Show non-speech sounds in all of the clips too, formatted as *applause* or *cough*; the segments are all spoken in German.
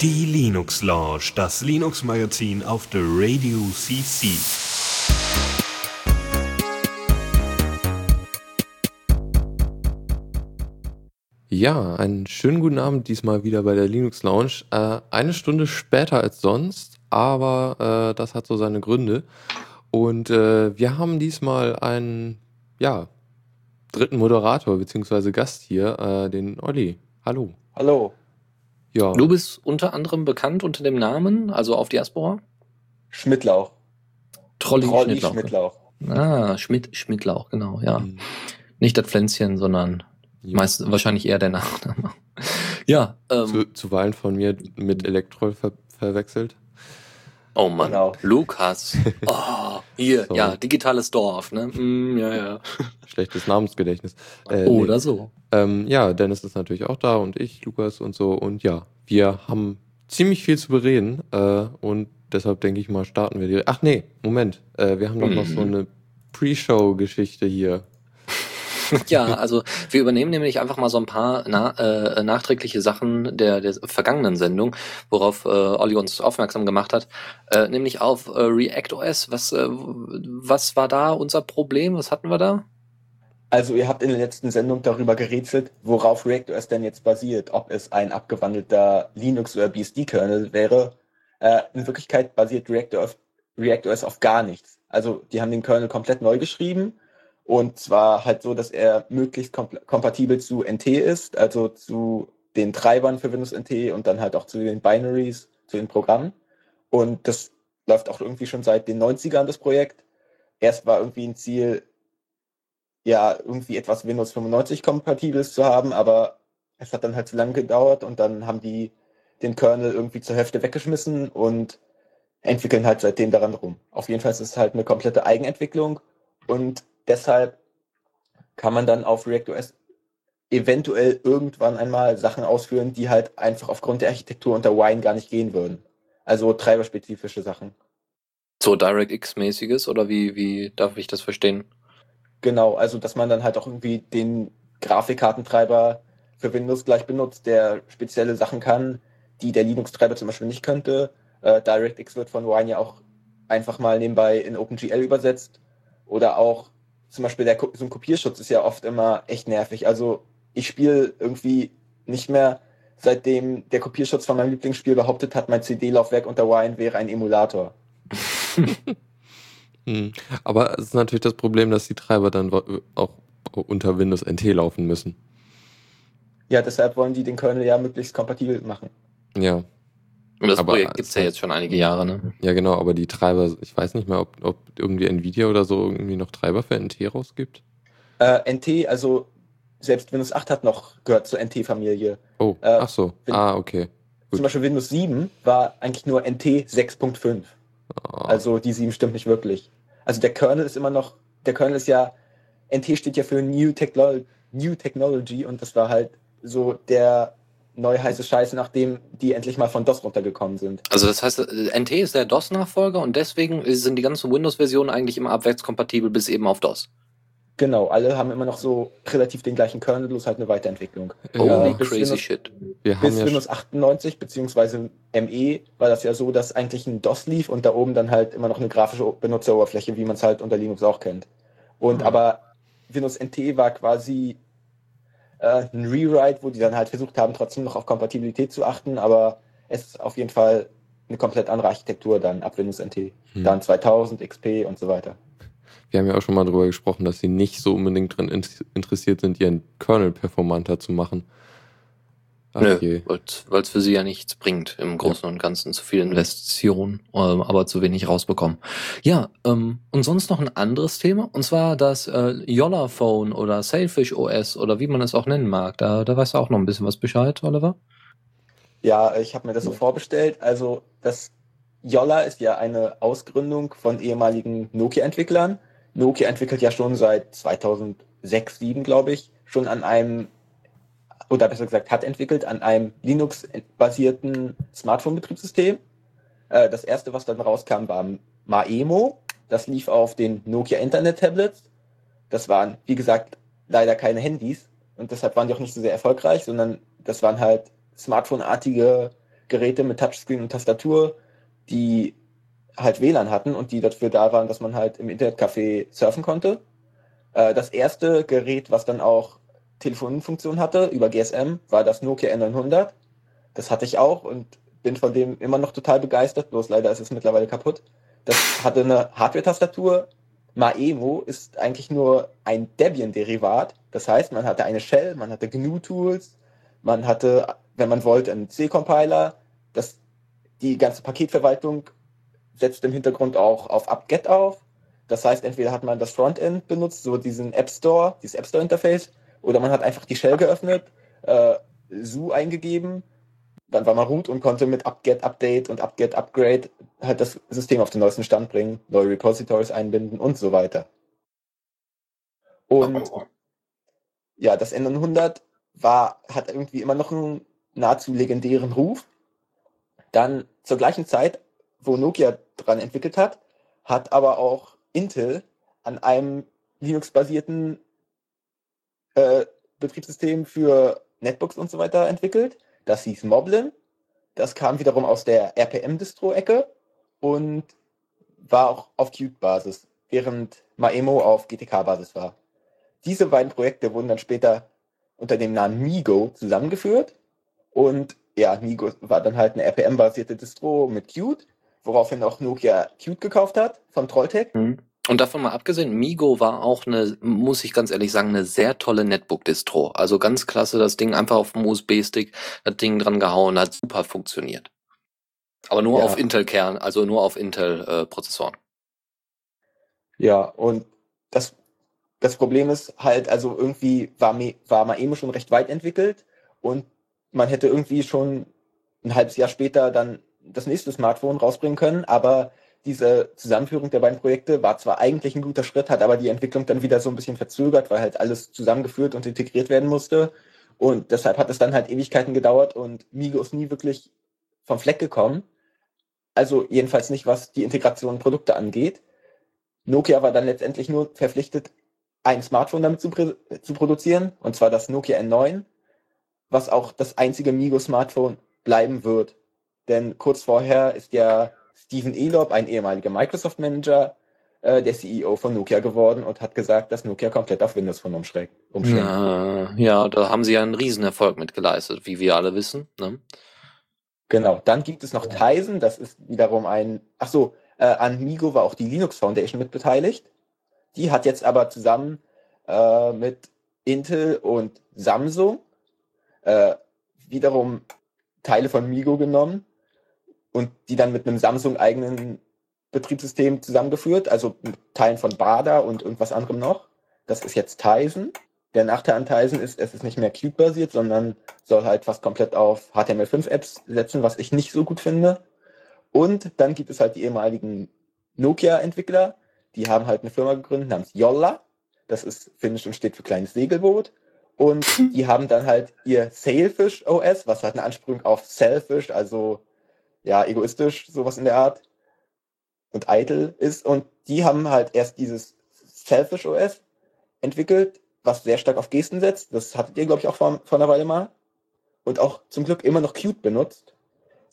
Die Linux Lounge, das Linux Magazin auf der Radio CC. Ja, einen schönen guten Abend diesmal wieder bei der Linux Lounge. Äh, eine Stunde später als sonst, aber äh, das hat so seine Gründe. Und äh, wir haben diesmal einen, ja, dritten Moderator bzw. Gast hier, äh, den Olli. Hallo. Hallo. Ja. Du bist unter anderem bekannt unter dem Namen, also auf Diaspora? Schmidtlauch. Trolli, Trolli Schmidtlauch. Schmidtlauch. Ah, Schmidt, Schmidtlauch, genau, ja. Mhm. Nicht das Pflänzchen, sondern ja. meist wahrscheinlich eher der Nachname. *laughs* ja. Ähm, Zu, zuweilen von mir mit Elektrol ver verwechselt. Oh Mann, genau. Lukas. *laughs* Oh, hier, so. ja, digitales Dorf, ne? Mm, ja, ja. *laughs* Schlechtes Namensgedächtnis. Äh, Oder nee. so. Ähm, ja, Dennis ist natürlich auch da und ich, Lukas und so. Und ja, wir haben ziemlich viel zu bereden äh, und deshalb denke ich mal, starten wir direkt. Ach nee, Moment. Äh, wir haben doch noch so mhm. eine Pre-Show-Geschichte hier. *laughs* ja, also wir übernehmen nämlich einfach mal so ein paar na, äh, nachträgliche Sachen der, der vergangenen Sendung, worauf äh, Olli uns aufmerksam gemacht hat, äh, nämlich auf äh, React OS. Was, äh, was war da unser Problem? Was hatten wir da? Also ihr habt in der letzten Sendung darüber gerätselt, worauf React OS denn jetzt basiert, ob es ein abgewandelter Linux- oder BSD-Kernel wäre. Äh, in Wirklichkeit basiert React OS, React OS auf gar nichts. Also die haben den Kernel komplett neu geschrieben und zwar halt so, dass er möglichst kompatibel zu NT ist, also zu den Treibern für Windows NT und dann halt auch zu den Binaries, zu den Programmen. Und das läuft auch irgendwie schon seit den 90ern, das Projekt. Erst war irgendwie ein Ziel, ja, irgendwie etwas Windows 95 kompatibles zu haben, aber es hat dann halt zu lange gedauert und dann haben die den Kernel irgendwie zur Hälfte weggeschmissen und entwickeln halt seitdem daran rum. Auf jeden Fall ist es halt eine komplette Eigenentwicklung und deshalb kann man dann auf ReactOS eventuell irgendwann einmal Sachen ausführen, die halt einfach aufgrund der Architektur unter Wine gar nicht gehen würden. Also treiberspezifische Sachen. So DirectX-mäßiges oder wie, wie darf ich das verstehen? Genau, also dass man dann halt auch irgendwie den Grafikkartentreiber für Windows gleich benutzt, der spezielle Sachen kann, die der Linux-Treiber zum Beispiel nicht könnte. Äh, DirectX wird von Wine ja auch einfach mal nebenbei in OpenGL übersetzt. Oder auch zum Beispiel der, so ein Kopierschutz ist ja oft immer echt nervig. Also ich spiele irgendwie nicht mehr, seitdem der Kopierschutz von meinem Lieblingsspiel behauptet hat, mein CD-Laufwerk unter Wine wäre ein Emulator. *laughs* hm. Aber es ist natürlich das Problem, dass die Treiber dann auch unter Windows NT laufen müssen. Ja, deshalb wollen die den Kernel ja möglichst kompatibel machen. Ja, und das aber Projekt gibt es ja jetzt schon einige Jahre, ne? Ja, genau, aber die Treiber, ich weiß nicht mehr, ob, ob irgendwie Nvidia oder so irgendwie noch Treiber für NT rausgibt. Äh, NT, also selbst Windows 8 hat noch gehört zur NT-Familie. Oh, äh, ach so. ah, okay. Gut. Zum Beispiel Windows 7 war eigentlich nur NT 6.5. Oh. Also die 7 stimmt nicht wirklich. Also der Kernel ist immer noch, der Kernel ist ja, NT steht ja für New, Techno New Technology und das war halt so der neu heiße Scheiße, nachdem die endlich mal von DOS runtergekommen sind. Also das heißt, äh, NT ist der DOS-Nachfolger und deswegen sind die ganzen Windows-Versionen eigentlich immer abwärtskompatibel bis eben auf DOS. Genau, alle haben immer noch so relativ den gleichen Kernel, bloß halt eine Weiterentwicklung. Oh, äh, crazy Windows, shit. Wir bis ja Windows 98 beziehungsweise ME war das ja so, dass eigentlich ein DOS lief und da oben dann halt immer noch eine grafische Benutzeroberfläche, wie man es halt unter Linux auch kennt. Und mhm. aber Windows NT war quasi äh, ein Rewrite, wo die dann halt versucht haben, trotzdem noch auf Kompatibilität zu achten, aber es ist auf jeden Fall eine komplett andere Architektur dann ab Windows NT. Hm. Dann 2000, XP und so weiter. Wir haben ja auch schon mal darüber gesprochen, dass sie nicht so unbedingt daran interessiert sind, ihren Kernel performanter zu machen. Nö, weil es für sie ja nichts bringt im Großen ja. und Ganzen. Zu viel Investition, ähm, aber zu wenig rausbekommen. Ja, ähm, und sonst noch ein anderes Thema, und zwar das äh, Yolla Phone oder Sailfish OS oder wie man es auch nennen mag. Da, da weißt du auch noch ein bisschen was Bescheid, Oliver? Ja, ich habe mir das so vorbestellt. Also das Yolla ist ja eine Ausgründung von ehemaligen Nokia-Entwicklern. Nokia entwickelt ja schon seit 2006, 2007, glaube ich, schon an einem oder besser gesagt hat entwickelt an einem Linux-basierten Smartphone-Betriebssystem. Äh, das erste, was dann rauskam, war Maemo. Das lief auf den Nokia Internet Tablets. Das waren, wie gesagt, leider keine Handys. und deshalb waren die auch nicht so sehr erfolgreich, sondern das waren halt Smartphone-artige Geräte mit Touchscreen und Tastatur, die halt WLAN hatten und die dafür da waren, dass man halt im Internetcafé surfen konnte. Äh, das erste Gerät, was dann auch Telefonfunktion hatte über GSM, war das Nokia N900. Das hatte ich auch und bin von dem immer noch total begeistert, bloß leider ist es mittlerweile kaputt. Das hatte eine Hardware-Tastatur. Maemo ist eigentlich nur ein Debian-Derivat. Das heißt, man hatte eine Shell, man hatte GNU-Tools, man hatte, wenn man wollte, einen C-Compiler. Die ganze Paketverwaltung setzt im Hintergrund auch auf apt-get auf. Das heißt, entweder hat man das Frontend benutzt, so diesen App Store, dieses App Store Interface, oder man hat einfach die Shell geöffnet, äh, SU eingegeben, dann war man root und konnte mit apt-get Update und apt-get Upgrade halt das System auf den neuesten Stand bringen, neue Repositories einbinden und so weiter. Und ja, das N900 war, hat irgendwie immer noch einen nahezu legendären Ruf. Dann zur gleichen Zeit, wo Nokia dran entwickelt hat, hat aber auch Intel an einem Linux-basierten äh, Betriebssystem für Netbooks und so weiter entwickelt. Das hieß Moblin. Das kam wiederum aus der RPM-Distro-Ecke und war auch auf Qt-Basis, während Maemo auf GTK-Basis war. Diese beiden Projekte wurden dann später unter dem Namen Migo zusammengeführt und ja, Migo war dann halt eine RPM-basierte Distro mit Qt, woraufhin auch Nokia Qt gekauft hat von Trolltech. Mhm. Und davon mal abgesehen, Migo war auch eine, muss ich ganz ehrlich sagen, eine sehr tolle Netbook-Distro. Also ganz klasse, das Ding einfach auf dem USB-Stick, das Ding dran gehauen, hat super funktioniert. Aber nur ja. auf Intel-Kern, also nur auf Intel-Prozessoren. Äh, ja, und das, das Problem ist halt, also irgendwie war, war Maemo schon recht weit entwickelt und man hätte irgendwie schon ein halbes Jahr später dann das nächste Smartphone rausbringen können, aber diese Zusammenführung der beiden Projekte war zwar eigentlich ein guter Schritt, hat aber die Entwicklung dann wieder so ein bisschen verzögert, weil halt alles zusammengeführt und integriert werden musste. Und deshalb hat es dann halt Ewigkeiten gedauert und Migo ist nie wirklich vom Fleck gekommen. Also jedenfalls nicht, was die Integration Produkte angeht. Nokia war dann letztendlich nur verpflichtet, ein Smartphone damit zu, zu produzieren, und zwar das Nokia N9, was auch das einzige Migo-Smartphone bleiben wird. Denn kurz vorher ist ja Steven Elop, ein ehemaliger Microsoft-Manager, äh, der CEO von Nokia geworden und hat gesagt, dass Nokia komplett auf Windows Phone umschlägt. Ja, ja, da haben sie ja einen Riesenerfolg mit geleistet, wie wir alle wissen. Ne? Genau, dann gibt es noch Tizen, das ist wiederum ein, ach so, äh, an Migo war auch die Linux Foundation mit beteiligt. Die hat jetzt aber zusammen äh, mit Intel und Samsung äh, wiederum Teile von Migo genommen und die dann mit einem Samsung-eigenen Betriebssystem zusammengeführt, also mit Teilen von Bada und irgendwas anderem noch. Das ist jetzt Tizen. Der Nachteil an Tizen ist, es ist nicht mehr Qt-basiert, sondern soll halt fast komplett auf HTML5-Apps setzen, was ich nicht so gut finde. Und dann gibt es halt die ehemaligen Nokia-Entwickler, die haben halt eine Firma gegründet namens Jolla. Das ist finnisch und steht für kleines Segelboot. Und die haben dann halt ihr Sailfish OS, was halt eine Anspielung auf Selfish, also ja, egoistisch, sowas in der Art und eitel ist. Und die haben halt erst dieses Selfish OS entwickelt, was sehr stark auf Gesten setzt. Das hattet ihr, glaube ich, auch vor, vor einer Weile mal. Und auch zum Glück immer noch Qt benutzt.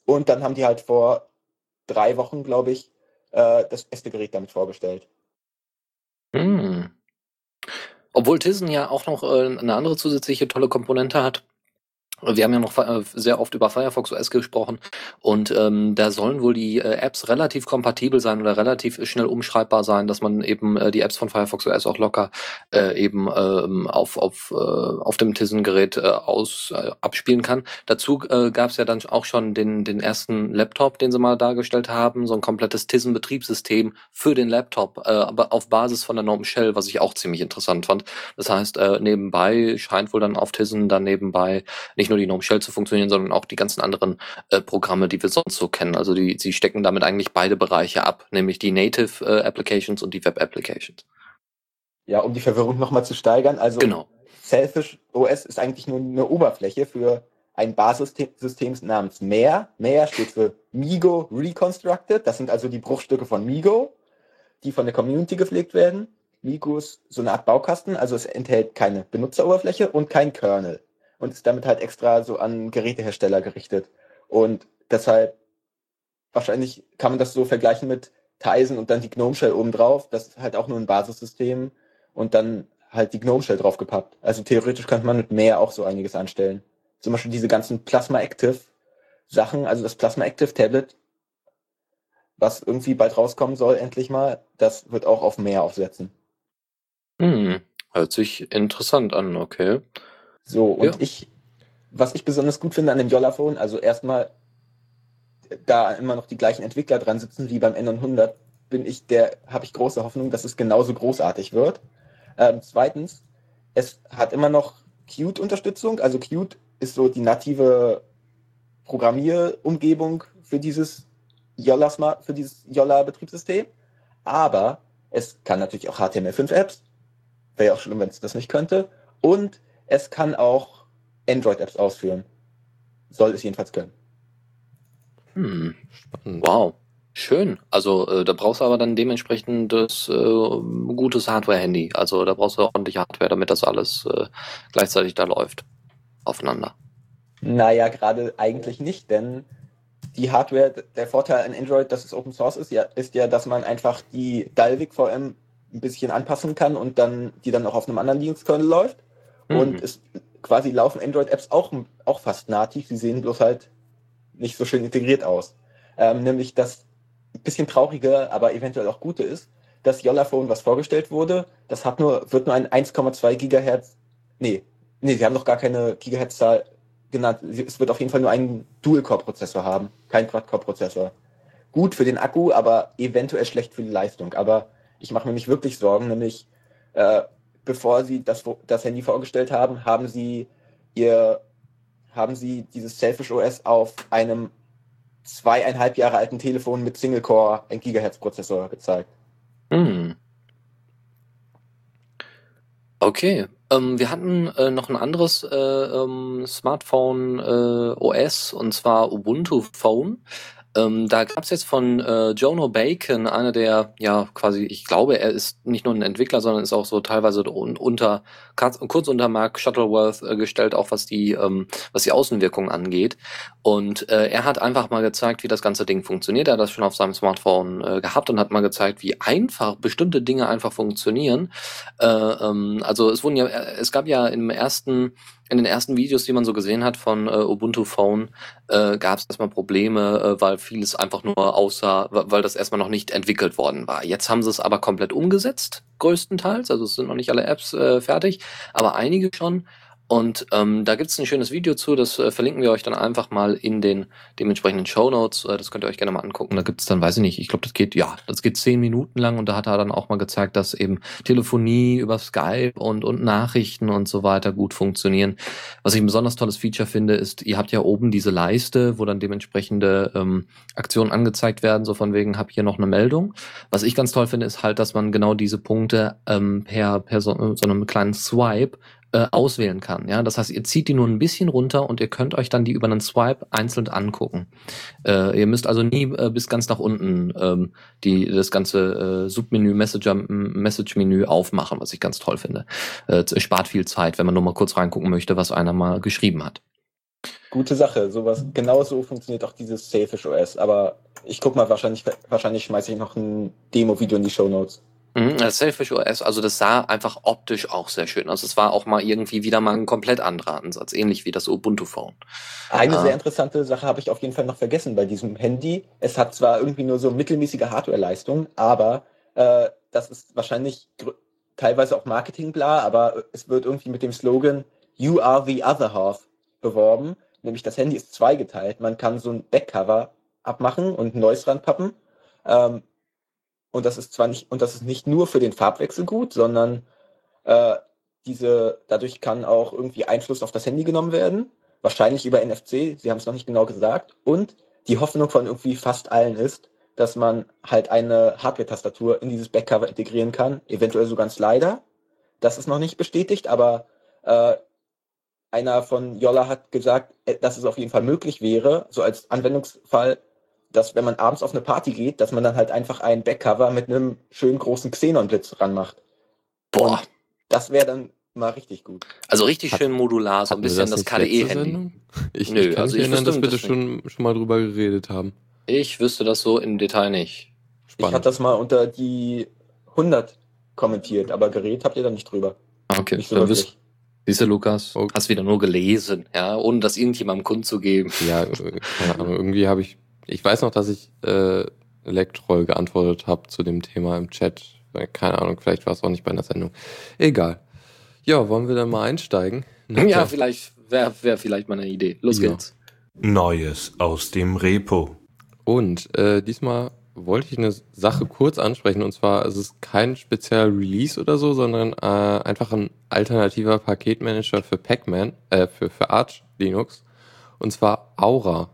Und dann haben die halt vor drei Wochen, glaube ich, äh, das beste Gerät damit vorgestellt. Hm. Obwohl Tizen ja auch noch äh, eine andere zusätzliche tolle Komponente hat, wir haben ja noch äh, sehr oft über Firefox OS gesprochen und ähm, da sollen wohl die äh, Apps relativ kompatibel sein oder relativ schnell umschreibbar sein, dass man eben äh, die Apps von Firefox OS auch locker äh, eben ähm, auf, auf, äh, auf dem Tizen-Gerät äh, äh, abspielen kann. Dazu äh, gab es ja dann auch schon den, den ersten Laptop, den sie mal dargestellt haben, so ein komplettes Tizen-Betriebssystem für den Laptop, äh, aber auf Basis von der Norm Shell, was ich auch ziemlich interessant fand. Das heißt, äh, nebenbei scheint wohl dann auf Tizen dann nebenbei nicht nicht nur die Gnome Shell zu funktionieren, sondern auch die ganzen anderen äh, Programme, die wir sonst so kennen. Also die, sie stecken damit eigentlich beide Bereiche ab, nämlich die Native äh, Applications und die Web Applications. Ja, um die Verwirrung nochmal zu steigern. Also genau. Selfish OS ist eigentlich nur eine Oberfläche für ein Basissystem namens Mehr. Mehr steht für Migo Reconstructed. Das sind also die Bruchstücke von Migo, die von der Community gepflegt werden. Migus so eine Art Baukasten, also es enthält keine Benutzeroberfläche und kein Kernel und ist damit halt extra so an Gerätehersteller gerichtet. Und deshalb wahrscheinlich kann man das so vergleichen mit Tizen und dann die Gnome Shell obendrauf. Das ist halt auch nur ein Basissystem und dann halt die Gnome Shell draufgepappt. Also theoretisch könnte man mit mehr auch so einiges anstellen. Zum Beispiel diese ganzen Plasma Active Sachen, also das Plasma Active Tablet, was irgendwie bald rauskommen soll, endlich mal, das wird auch auf mehr aufsetzen. Hm, hört sich interessant an, okay. So, und ja. ich, was ich besonders gut finde an dem Jollaphone, also erstmal, da immer noch die gleichen Entwickler dran sitzen wie beim N100, bin ich der, habe ich große Hoffnung, dass es genauso großartig wird. Ähm, zweitens, es hat immer noch Qt-Unterstützung, also Qt ist so die native Programmierumgebung für dieses Yolla Smart, für dieses Yolla Betriebssystem. Aber es kann natürlich auch HTML5-Apps. Wäre ja auch schlimm, wenn es das nicht könnte. Und es kann auch Android-Apps ausführen. Soll es jedenfalls können. Hm, spannend. Wow. Schön. Also äh, da brauchst du aber dann dementsprechend das äh, gutes Hardware-Handy. Also da brauchst du ordentliche Hardware, damit das alles äh, gleichzeitig da läuft. Aufeinander. Naja, gerade eigentlich nicht, denn die Hardware, der Vorteil an Android, dass es Open Source ist, ja, ist ja, dass man einfach die Dalvik VM ein bisschen anpassen kann und dann die dann auch auf einem anderen Linux-Kernel läuft. Mhm. Und es quasi laufen Android-Apps auch, auch fast nativ, sie sehen bloß halt nicht so schön integriert aus. Ähm, nämlich das ein bisschen traurige, aber eventuell auch gute ist, das Yolla-Phone, was vorgestellt wurde, das hat nur, wird nur ein 1,2 Gigahertz, nee, nee, sie haben noch gar keine Gigahertz-Zahl genannt. Es wird auf jeden Fall nur einen Dual-Core-Prozessor haben, kein Quad-Core-Prozessor. Gut für den Akku, aber eventuell schlecht für die Leistung. Aber ich mache mir nicht wirklich Sorgen, nämlich äh, bevor sie das, das Handy vorgestellt haben, haben sie ihr, haben sie dieses Selfish OS auf einem zweieinhalb Jahre alten Telefon mit Single-Core 1 Gigahertz Prozessor gezeigt. Hm. Okay, ähm, wir hatten äh, noch ein anderes äh, ähm, Smartphone äh, OS und zwar Ubuntu Phone. Ähm, da gab es jetzt von äh, Jono Bacon, einer der, ja, quasi, ich glaube, er ist nicht nur ein Entwickler, sondern ist auch so teilweise unter, kurz unter Mark Shuttleworth äh, gestellt, auch was die, ähm, was die Außenwirkung angeht. Und äh, er hat einfach mal gezeigt, wie das ganze Ding funktioniert. Er hat das schon auf seinem Smartphone äh, gehabt und hat mal gezeigt, wie einfach bestimmte Dinge einfach funktionieren. Äh, ähm, also es wurden ja, es gab ja im ersten in den ersten Videos, die man so gesehen hat von äh, Ubuntu Phone, äh, gab es erstmal Probleme, äh, weil vieles einfach nur aussah, weil das erstmal noch nicht entwickelt worden war. Jetzt haben sie es aber komplett umgesetzt, größtenteils. Also es sind noch nicht alle Apps äh, fertig, aber einige schon. Und ähm, da gibt es ein schönes Video zu, das äh, verlinken wir euch dann einfach mal in den dementsprechenden Show Notes. Äh, das könnt ihr euch gerne mal angucken. Da gibt es dann, weiß ich nicht, ich glaube, das geht, ja, das geht zehn Minuten lang und da hat er dann auch mal gezeigt, dass eben Telefonie über Skype und, und Nachrichten und so weiter gut funktionieren. Was ich ein besonders tolles Feature finde, ist, ihr habt ja oben diese Leiste, wo dann dementsprechende ähm, Aktionen angezeigt werden, so von wegen, hab hier noch eine Meldung. Was ich ganz toll finde, ist halt, dass man genau diese Punkte ähm, per, per so, so einem kleinen Swipe äh, auswählen kann. Ja, das heißt, ihr zieht die nur ein bisschen runter und ihr könnt euch dann die über einen Swipe einzeln angucken. Äh, ihr müsst also nie äh, bis ganz nach unten ähm, die das ganze äh, Submenü Messenger Message Menü aufmachen, was ich ganz toll finde. Äh, spart viel Zeit, wenn man nur mal kurz reingucken möchte, was einer mal geschrieben hat. Gute Sache, sowas genauso funktioniert auch dieses Selfish OS, aber ich guck mal wahrscheinlich wahrscheinlich schmeiße ich noch ein Demo Video in die Show Notes. Mhm, das Selfish OS, also das sah einfach optisch auch sehr schön aus. Es war auch mal irgendwie wieder mal ein komplett anderer Ansatz, ähnlich wie das Ubuntu Phone. Eine äh, sehr interessante Sache habe ich auf jeden Fall noch vergessen bei diesem Handy. Es hat zwar irgendwie nur so mittelmäßige Hardwareleistung, aber äh, das ist wahrscheinlich teilweise auch Marketing bla, aber es wird irgendwie mit dem Slogan You are the other half beworben. Nämlich das Handy ist zweigeteilt. Man kann so ein Backcover abmachen und ein neues ranpappen. Ähm, und das ist zwar nicht, und das ist nicht nur für den Farbwechsel gut, sondern äh, diese, dadurch kann auch irgendwie Einfluss auf das Handy genommen werden. Wahrscheinlich über NFC, sie haben es noch nicht genau gesagt. Und die Hoffnung von irgendwie fast allen ist, dass man halt eine Hardware-Tastatur in dieses Backcover integrieren kann, eventuell sogar ein Slider. Das ist noch nicht bestätigt, aber äh, einer von Yolla hat gesagt, äh, dass es auf jeden Fall möglich wäre, so als Anwendungsfall dass wenn man abends auf eine Party geht, dass man dann halt einfach ein Backcover mit einem schönen großen Xenon-Blitz ranmacht. Boah. Und das wäre dann mal richtig gut. Also richtig Hat, schön modular, so ein bisschen das, das KDE-Handy. Ich, Nö, ich kann also mich erinnern, dass wir das schon, schon mal drüber geredet haben. Ich wüsste das so im Detail nicht. Spannend. Ich hatte das mal unter die 100 kommentiert, aber geredet habt ihr da nicht drüber. Okay, nicht so dann wirst, Siehst du, Lukas, okay. hast wieder nur gelesen, ja, ohne das irgendjemandem kundzugeben. Ja, äh, keine Ahnung, irgendwie habe ich, ich weiß noch, dass ich äh, Elektroll geantwortet habe zu dem Thema im Chat. Keine Ahnung, vielleicht war es auch nicht bei einer Sendung. Egal. Ja, wollen wir dann mal einsteigen? *laughs* Ja, vielleicht wäre wär vielleicht mal eine Idee. Los ja. geht's. Neues aus dem Repo. Und äh, diesmal wollte ich eine Sache kurz ansprechen und zwar es ist kein spezieller Release oder so, sondern äh, einfach ein alternativer Paketmanager für Pacman, äh, für, für Arch Linux und zwar Aura.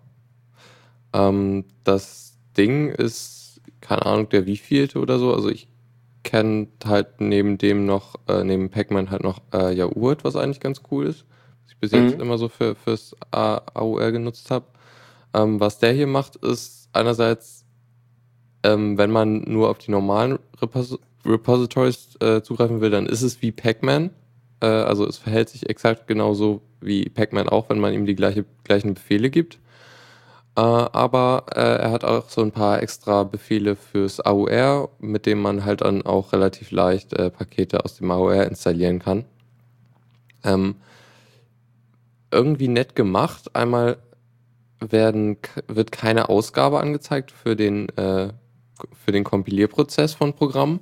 Ähm, das Ding ist, keine Ahnung, der wievielte oder so, also ich kenne halt neben dem noch, äh, neben Pacman halt noch äh, Yaurt, was eigentlich ganz cool ist, was ich bis mhm. jetzt immer so für, fürs AUR genutzt habe. Ähm, was der hier macht, ist einerseits ähm, wenn man nur auf die normalen Repos Repositories äh, zugreifen will, dann ist es wie Pacman. Äh, also es verhält sich exakt genauso wie Pacman auch, wenn man ihm die gleiche, gleichen Befehle gibt. Äh, aber äh, er hat auch so ein paar extra Befehle fürs AUR, mit dem man halt dann auch relativ leicht äh, Pakete aus dem AUR installieren kann. Ähm, irgendwie nett gemacht. Einmal werden, wird keine Ausgabe angezeigt für den äh, für den Kompilierprozess von Programmen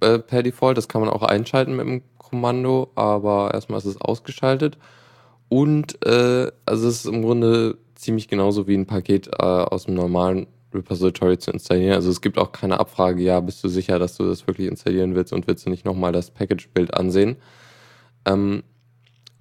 äh, per Default. Das kann man auch einschalten mit dem Kommando, aber erstmal ist es ausgeschaltet. Und äh, also es ist im Grunde ziemlich genauso wie ein Paket äh, aus dem normalen Repository zu installieren. Also es gibt auch keine Abfrage, ja, bist du sicher, dass du das wirklich installieren willst und willst du nicht nochmal das Package-Bild ansehen. Ähm,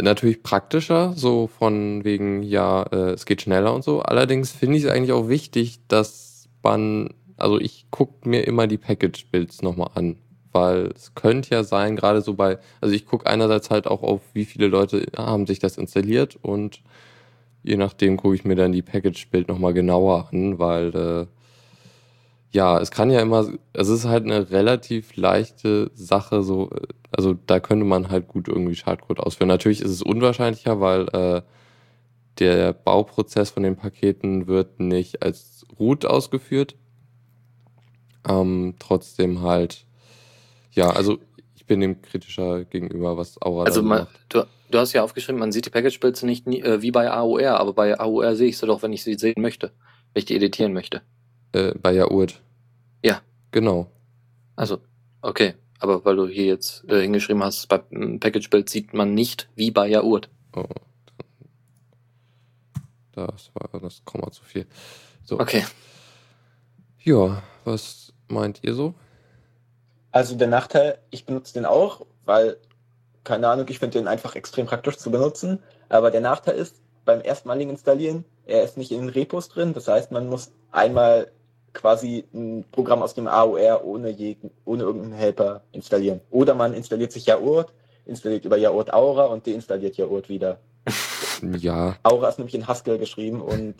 natürlich praktischer, so von wegen, ja, äh, es geht schneller und so. Allerdings finde ich es eigentlich auch wichtig, dass man also ich gucke mir immer die Package-Builds nochmal an, weil es könnte ja sein, gerade so bei, also ich gucke einerseits halt auch auf, wie viele Leute haben sich das installiert und je nachdem gucke ich mir dann die Package-Build nochmal genauer an, weil äh, ja, es kann ja immer, es ist halt eine relativ leichte Sache, so, also da könnte man halt gut irgendwie Schadcode ausführen. Natürlich ist es unwahrscheinlicher, weil äh, der Bauprozess von den Paketen wird nicht als Root ausgeführt, ähm, trotzdem halt, ja, also ich bin dem kritischer gegenüber, was Aura Also man, du, du hast ja aufgeschrieben, man sieht die Package-Builds nicht nie, äh, wie bei AOR, aber bei AOR sehe ich sie doch, wenn ich sie sehen möchte, wenn ich die editieren möchte. Äh, bei Jaurt. Ja. Genau. Also, okay. Aber weil du hier jetzt äh, hingeschrieben hast, bei Package-Build sieht man nicht wie bei Jaurt. Oh, das war das Komma zu viel. So. Okay. Ja, was meint ihr so? Also der Nachteil, ich benutze den auch, weil, keine Ahnung, ich finde den einfach extrem praktisch zu benutzen. Aber der Nachteil ist, beim erstmaligen Installieren, er ist nicht in den Repos drin. Das heißt, man muss einmal quasi ein Programm aus dem AOR ohne, jeden, ohne irgendeinen Helper installieren. Oder man installiert sich Jaurt, installiert über Jaurt Aura und deinstalliert Jaurt wieder. *laughs* Ja. Aura ist nämlich in Haskell geschrieben und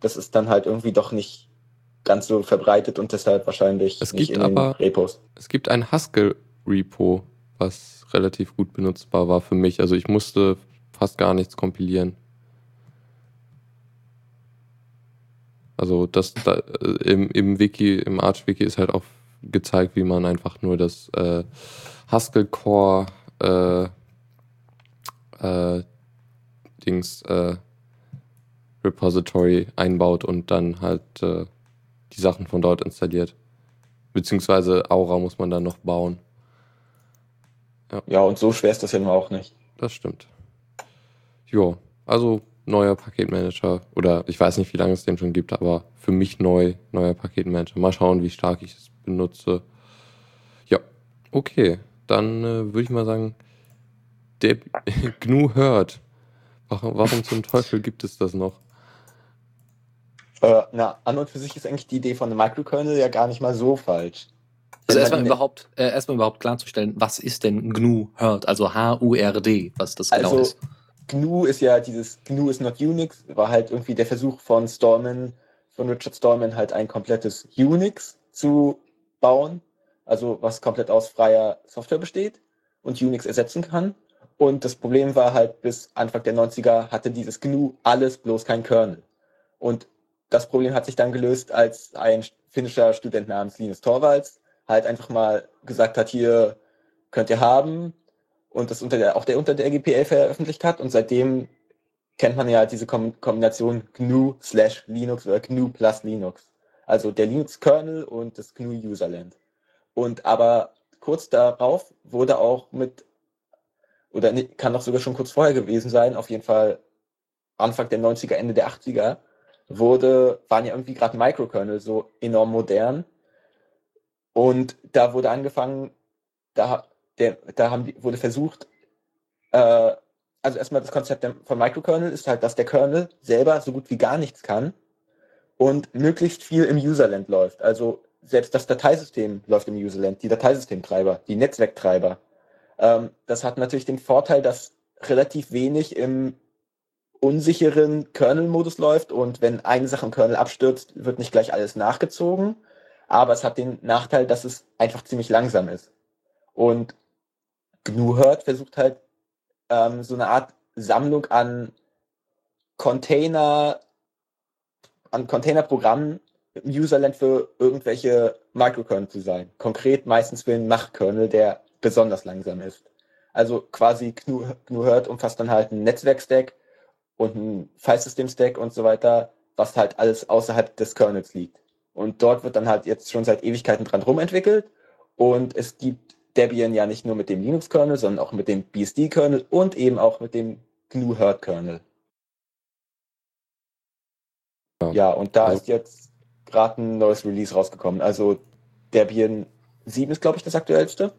das ist dann halt irgendwie doch nicht ganz so verbreitet und deshalb wahrscheinlich es nicht gibt in aber, Repos. Es gibt ein Haskell-Repo, was relativ gut benutzbar war für mich. Also ich musste fast gar nichts kompilieren. Also das da, äh, im, im Wiki, im Arch-Wiki ist halt auch gezeigt, wie man einfach nur das äh, Haskell Core äh, äh, Dings äh, Repository einbaut und dann halt äh, die Sachen von dort installiert. Beziehungsweise Aura muss man dann noch bauen. Ja, ja und so schwer ist das ja nur auch nicht. Das stimmt. Jo, also neuer Paketmanager oder ich weiß nicht, wie lange es den schon gibt, aber für mich neu, neuer Paketmanager. Mal schauen, wie stark ich es benutze. Ja, okay. Dann äh, würde ich mal sagen, der *laughs* GNU hört. Warum, warum zum Teufel gibt es das noch? Äh, na, an und für sich ist eigentlich die Idee von einem Microkernel ja gar nicht mal so falsch. Also erstmal überhaupt, äh, erstmal überhaupt klarzustellen, was ist denn GNU Hurt, also H-U-R-D, was das genau also, ist. GNU ist ja dieses GNU is not Unix, war halt irgendwie der Versuch von Stallman, von Richard Stallman halt ein komplettes Unix zu bauen, also was komplett aus freier Software besteht. und Unix ersetzen kann. Und das Problem war halt, bis Anfang der 90er hatte dieses GNU alles, bloß kein Kernel. Und das Problem hat sich dann gelöst, als ein finnischer Student namens Linus Torvalds halt einfach mal gesagt hat, hier könnt ihr haben und das unter der, auch der unter der GPL veröffentlicht hat und seitdem kennt man ja diese Kombination GNU slash Linux oder GNU plus Linux. Also der Linux-Kernel und das GNU-Userland. Und aber kurz darauf wurde auch mit, oder kann auch sogar schon kurz vorher gewesen sein, auf jeden Fall Anfang der 90er, Ende der 80er, wurde, waren ja irgendwie gerade Microkernel so enorm modern. Und da wurde angefangen, da, der, da haben, wurde versucht, äh, also erstmal das Konzept von Microkernel ist halt, dass der Kernel selber so gut wie gar nichts kann und möglichst viel im Userland läuft. Also selbst das Dateisystem läuft im Userland, die Dateisystemtreiber, die Netzwerktreiber. Ähm, das hat natürlich den Vorteil, dass relativ wenig im unsicheren Kernel-Modus läuft und wenn eine Sache im Kernel abstürzt, wird nicht gleich alles nachgezogen. Aber es hat den Nachteil, dass es einfach ziemlich langsam ist. Und GNU Hurt versucht halt ähm, so eine Art Sammlung an Container, an Containerprogrammen im Userland für irgendwelche Microkernel zu sein. Konkret meistens für einen Mach-Kernel, der besonders langsam ist. Also quasi GNU, GNU Hurt umfasst dann halt einen Netzwerkstack und ein Filesystem-Stack und so weiter, was halt alles außerhalb des Kernels liegt. Und dort wird dann halt jetzt schon seit Ewigkeiten dran rumentwickelt. Und es gibt Debian ja nicht nur mit dem Linux-Kernel, sondern auch mit dem BSD-Kernel und eben auch mit dem GNU Hurt-Kernel. Ja. ja, und da also, ist jetzt gerade ein neues Release rausgekommen. Also Debian 7 ist, glaube ich, das aktuellste.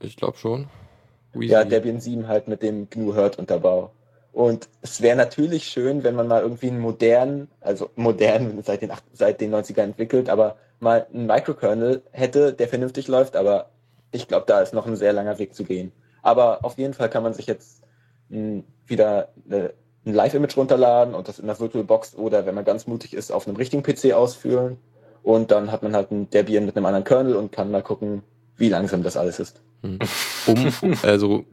Ich glaube schon. Weezy. Ja, Debian 7 halt mit dem GNU Hurt Unterbau. Und es wäre natürlich schön, wenn man mal irgendwie einen modernen, also modern seit den, seit den 90ern entwickelt, aber mal einen Microkernel hätte, der vernünftig läuft, aber ich glaube, da ist noch ein sehr langer Weg zu gehen. Aber auf jeden Fall kann man sich jetzt mh, hm, wieder ein Live-Image runterladen und das in der VirtualBox oder, wenn man ganz mutig ist, auf einem richtigen PC ausführen. Und dann hat man halt ein Debian mit einem anderen Kernel und kann mal gucken, wie langsam das alles ist. Hm. Um, also,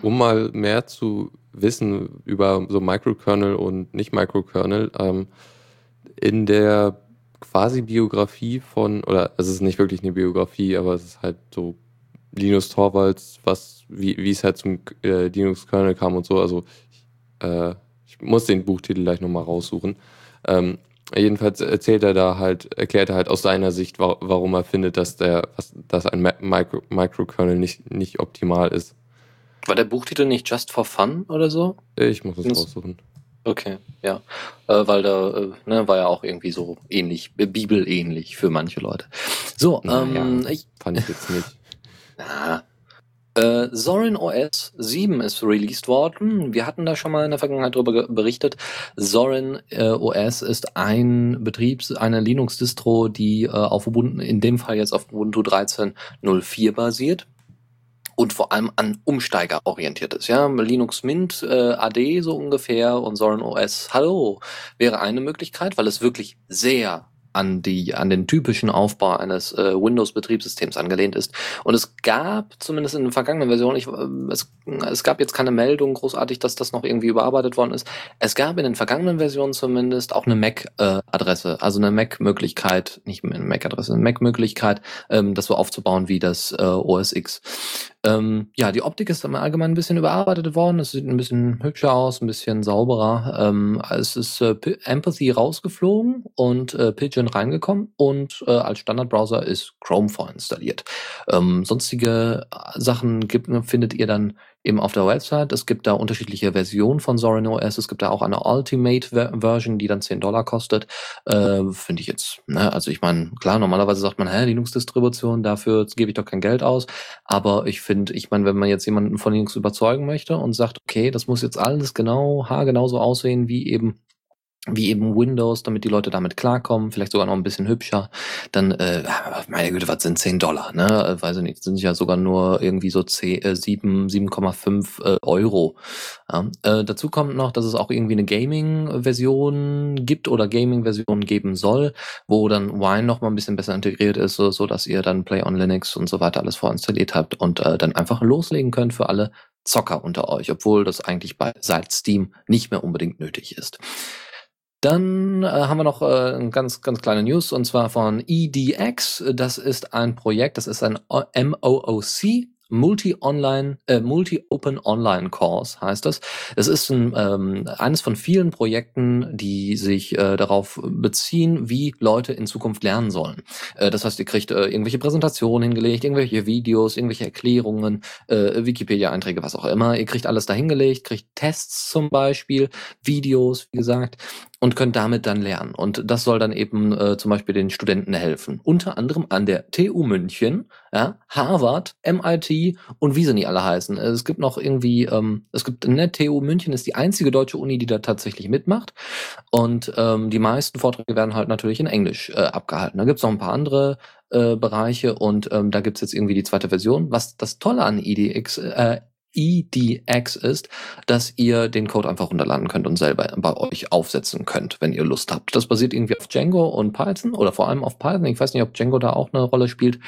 um mal mehr zu wissen über so Microkernel und nicht Microkernel. Ähm, in der quasi Biografie von, oder es ist nicht wirklich eine Biografie, aber es ist halt so Linus Torvalds, was, wie, wie es halt zum äh, Linux-Kernel kam und so. Also ich, äh, ich muss den Buchtitel gleich nochmal raussuchen. Ähm, jedenfalls erzählt er da halt, erklärt er halt aus seiner Sicht, wa warum er findet, dass der, dass ein Micro Microkernel nicht, nicht optimal ist. War der Buchtitel nicht Just for Fun oder so? Ich muss es raussuchen. Okay, ja. Äh, weil da äh, ne, war ja auch irgendwie so ähnlich, äh, bibelähnlich für manche Leute. So, naja, ähm, ich. Fand ich jetzt nicht. *laughs* Na, äh, Zorin OS 7 ist released worden. Wir hatten da schon mal in der Vergangenheit darüber berichtet. Zorin äh, OS ist ein Betriebs-, eine Linux-Distro, die äh, auf Ubuntu, in dem Fall jetzt auf Ubuntu 13.04 basiert und vor allem an Umsteiger orientiert ist. Ja, Linux Mint äh, AD so ungefähr und Zorin OS Hallo wäre eine Möglichkeit, weil es wirklich sehr an die an den typischen Aufbau eines äh, Windows-Betriebssystems angelehnt ist. Und es gab zumindest in den vergangenen Versionen, ich, äh, es, es gab jetzt keine Meldung großartig, dass das noch irgendwie überarbeitet worden ist. Es gab in den vergangenen Versionen zumindest auch eine Mac-Adresse, äh, also eine Mac-Möglichkeit, nicht eine Mac-Adresse, eine Mac-Möglichkeit, ähm, das so aufzubauen wie das äh, OS X. Ähm, ja, die Optik ist im Allgemeinen ein bisschen überarbeitet worden. Es sieht ein bisschen hübscher aus, ein bisschen sauberer. Ähm, es ist äh, Empathy rausgeflogen und äh, Pigeon reingekommen und äh, als Standardbrowser ist Chrome vorinstalliert. Ähm, sonstige äh, Sachen gibt, findet ihr dann eben auf der Website. Es gibt da unterschiedliche Versionen von Zorin OS. Es gibt da auch eine Ultimate-Version, die dann 10 Dollar kostet. Äh, Finde ich jetzt, ne? also ich meine, klar, normalerweise sagt man, hä, Linux-Distribution, dafür gebe ich doch kein Geld aus. Aber ich finde, ich meine, wenn man jetzt jemanden von Linux überzeugen möchte und sagt, okay, das muss jetzt alles genau, haargenau so aussehen wie eben wie eben Windows, damit die Leute damit klarkommen, vielleicht sogar noch ein bisschen hübscher, dann, äh, meine Güte, was sind 10 Dollar, ne? Weiß ich nicht, sind ja sogar nur irgendwie so 10, äh, 7, 7,5 äh, Euro. Ja. Äh, dazu kommt noch, dass es auch irgendwie eine Gaming-Version gibt oder Gaming-Version geben soll, wo dann Wine noch mal ein bisschen besser integriert ist, so, so dass ihr dann Play on Linux und so weiter alles vorinstalliert habt und äh, dann einfach loslegen könnt für alle Zocker unter euch, obwohl das eigentlich bei seit Steam nicht mehr unbedingt nötig ist. Dann äh, haben wir noch äh, ein ganz, ganz kleine News und zwar von EDX. Das ist ein Projekt, das ist ein MOOC, Multi-Online, äh, Multi-Open Online Course heißt das. Es ist ein, ähm, eines von vielen Projekten, die sich äh, darauf beziehen, wie Leute in Zukunft lernen sollen. Äh, das heißt, ihr kriegt äh, irgendwelche Präsentationen hingelegt, irgendwelche Videos, irgendwelche Erklärungen, äh, Wikipedia-Einträge, was auch immer. Ihr kriegt alles da hingelegt, kriegt Tests zum Beispiel, Videos, wie gesagt, und könnt damit dann lernen. Und das soll dann eben äh, zum Beispiel den Studenten helfen. Unter anderem an der TU München, ja, Harvard, MIT und wie sie nicht alle heißen. Es gibt noch irgendwie, ähm, es gibt, ne, TU München ist die einzige deutsche Uni, die da tatsächlich mitmacht. Und ähm, die meisten Vorträge werden halt natürlich in Englisch äh, abgehalten. Da gibt's noch ein paar andere äh, Bereiche und ähm, da gibt's jetzt irgendwie die zweite Version. Was das Tolle an IDX, äh, EDX ist, dass ihr den Code einfach runterladen könnt und selber bei euch aufsetzen könnt, wenn ihr Lust habt. Das basiert irgendwie auf Django und Python oder vor allem auf Python. Ich weiß nicht, ob Django da auch eine Rolle spielt.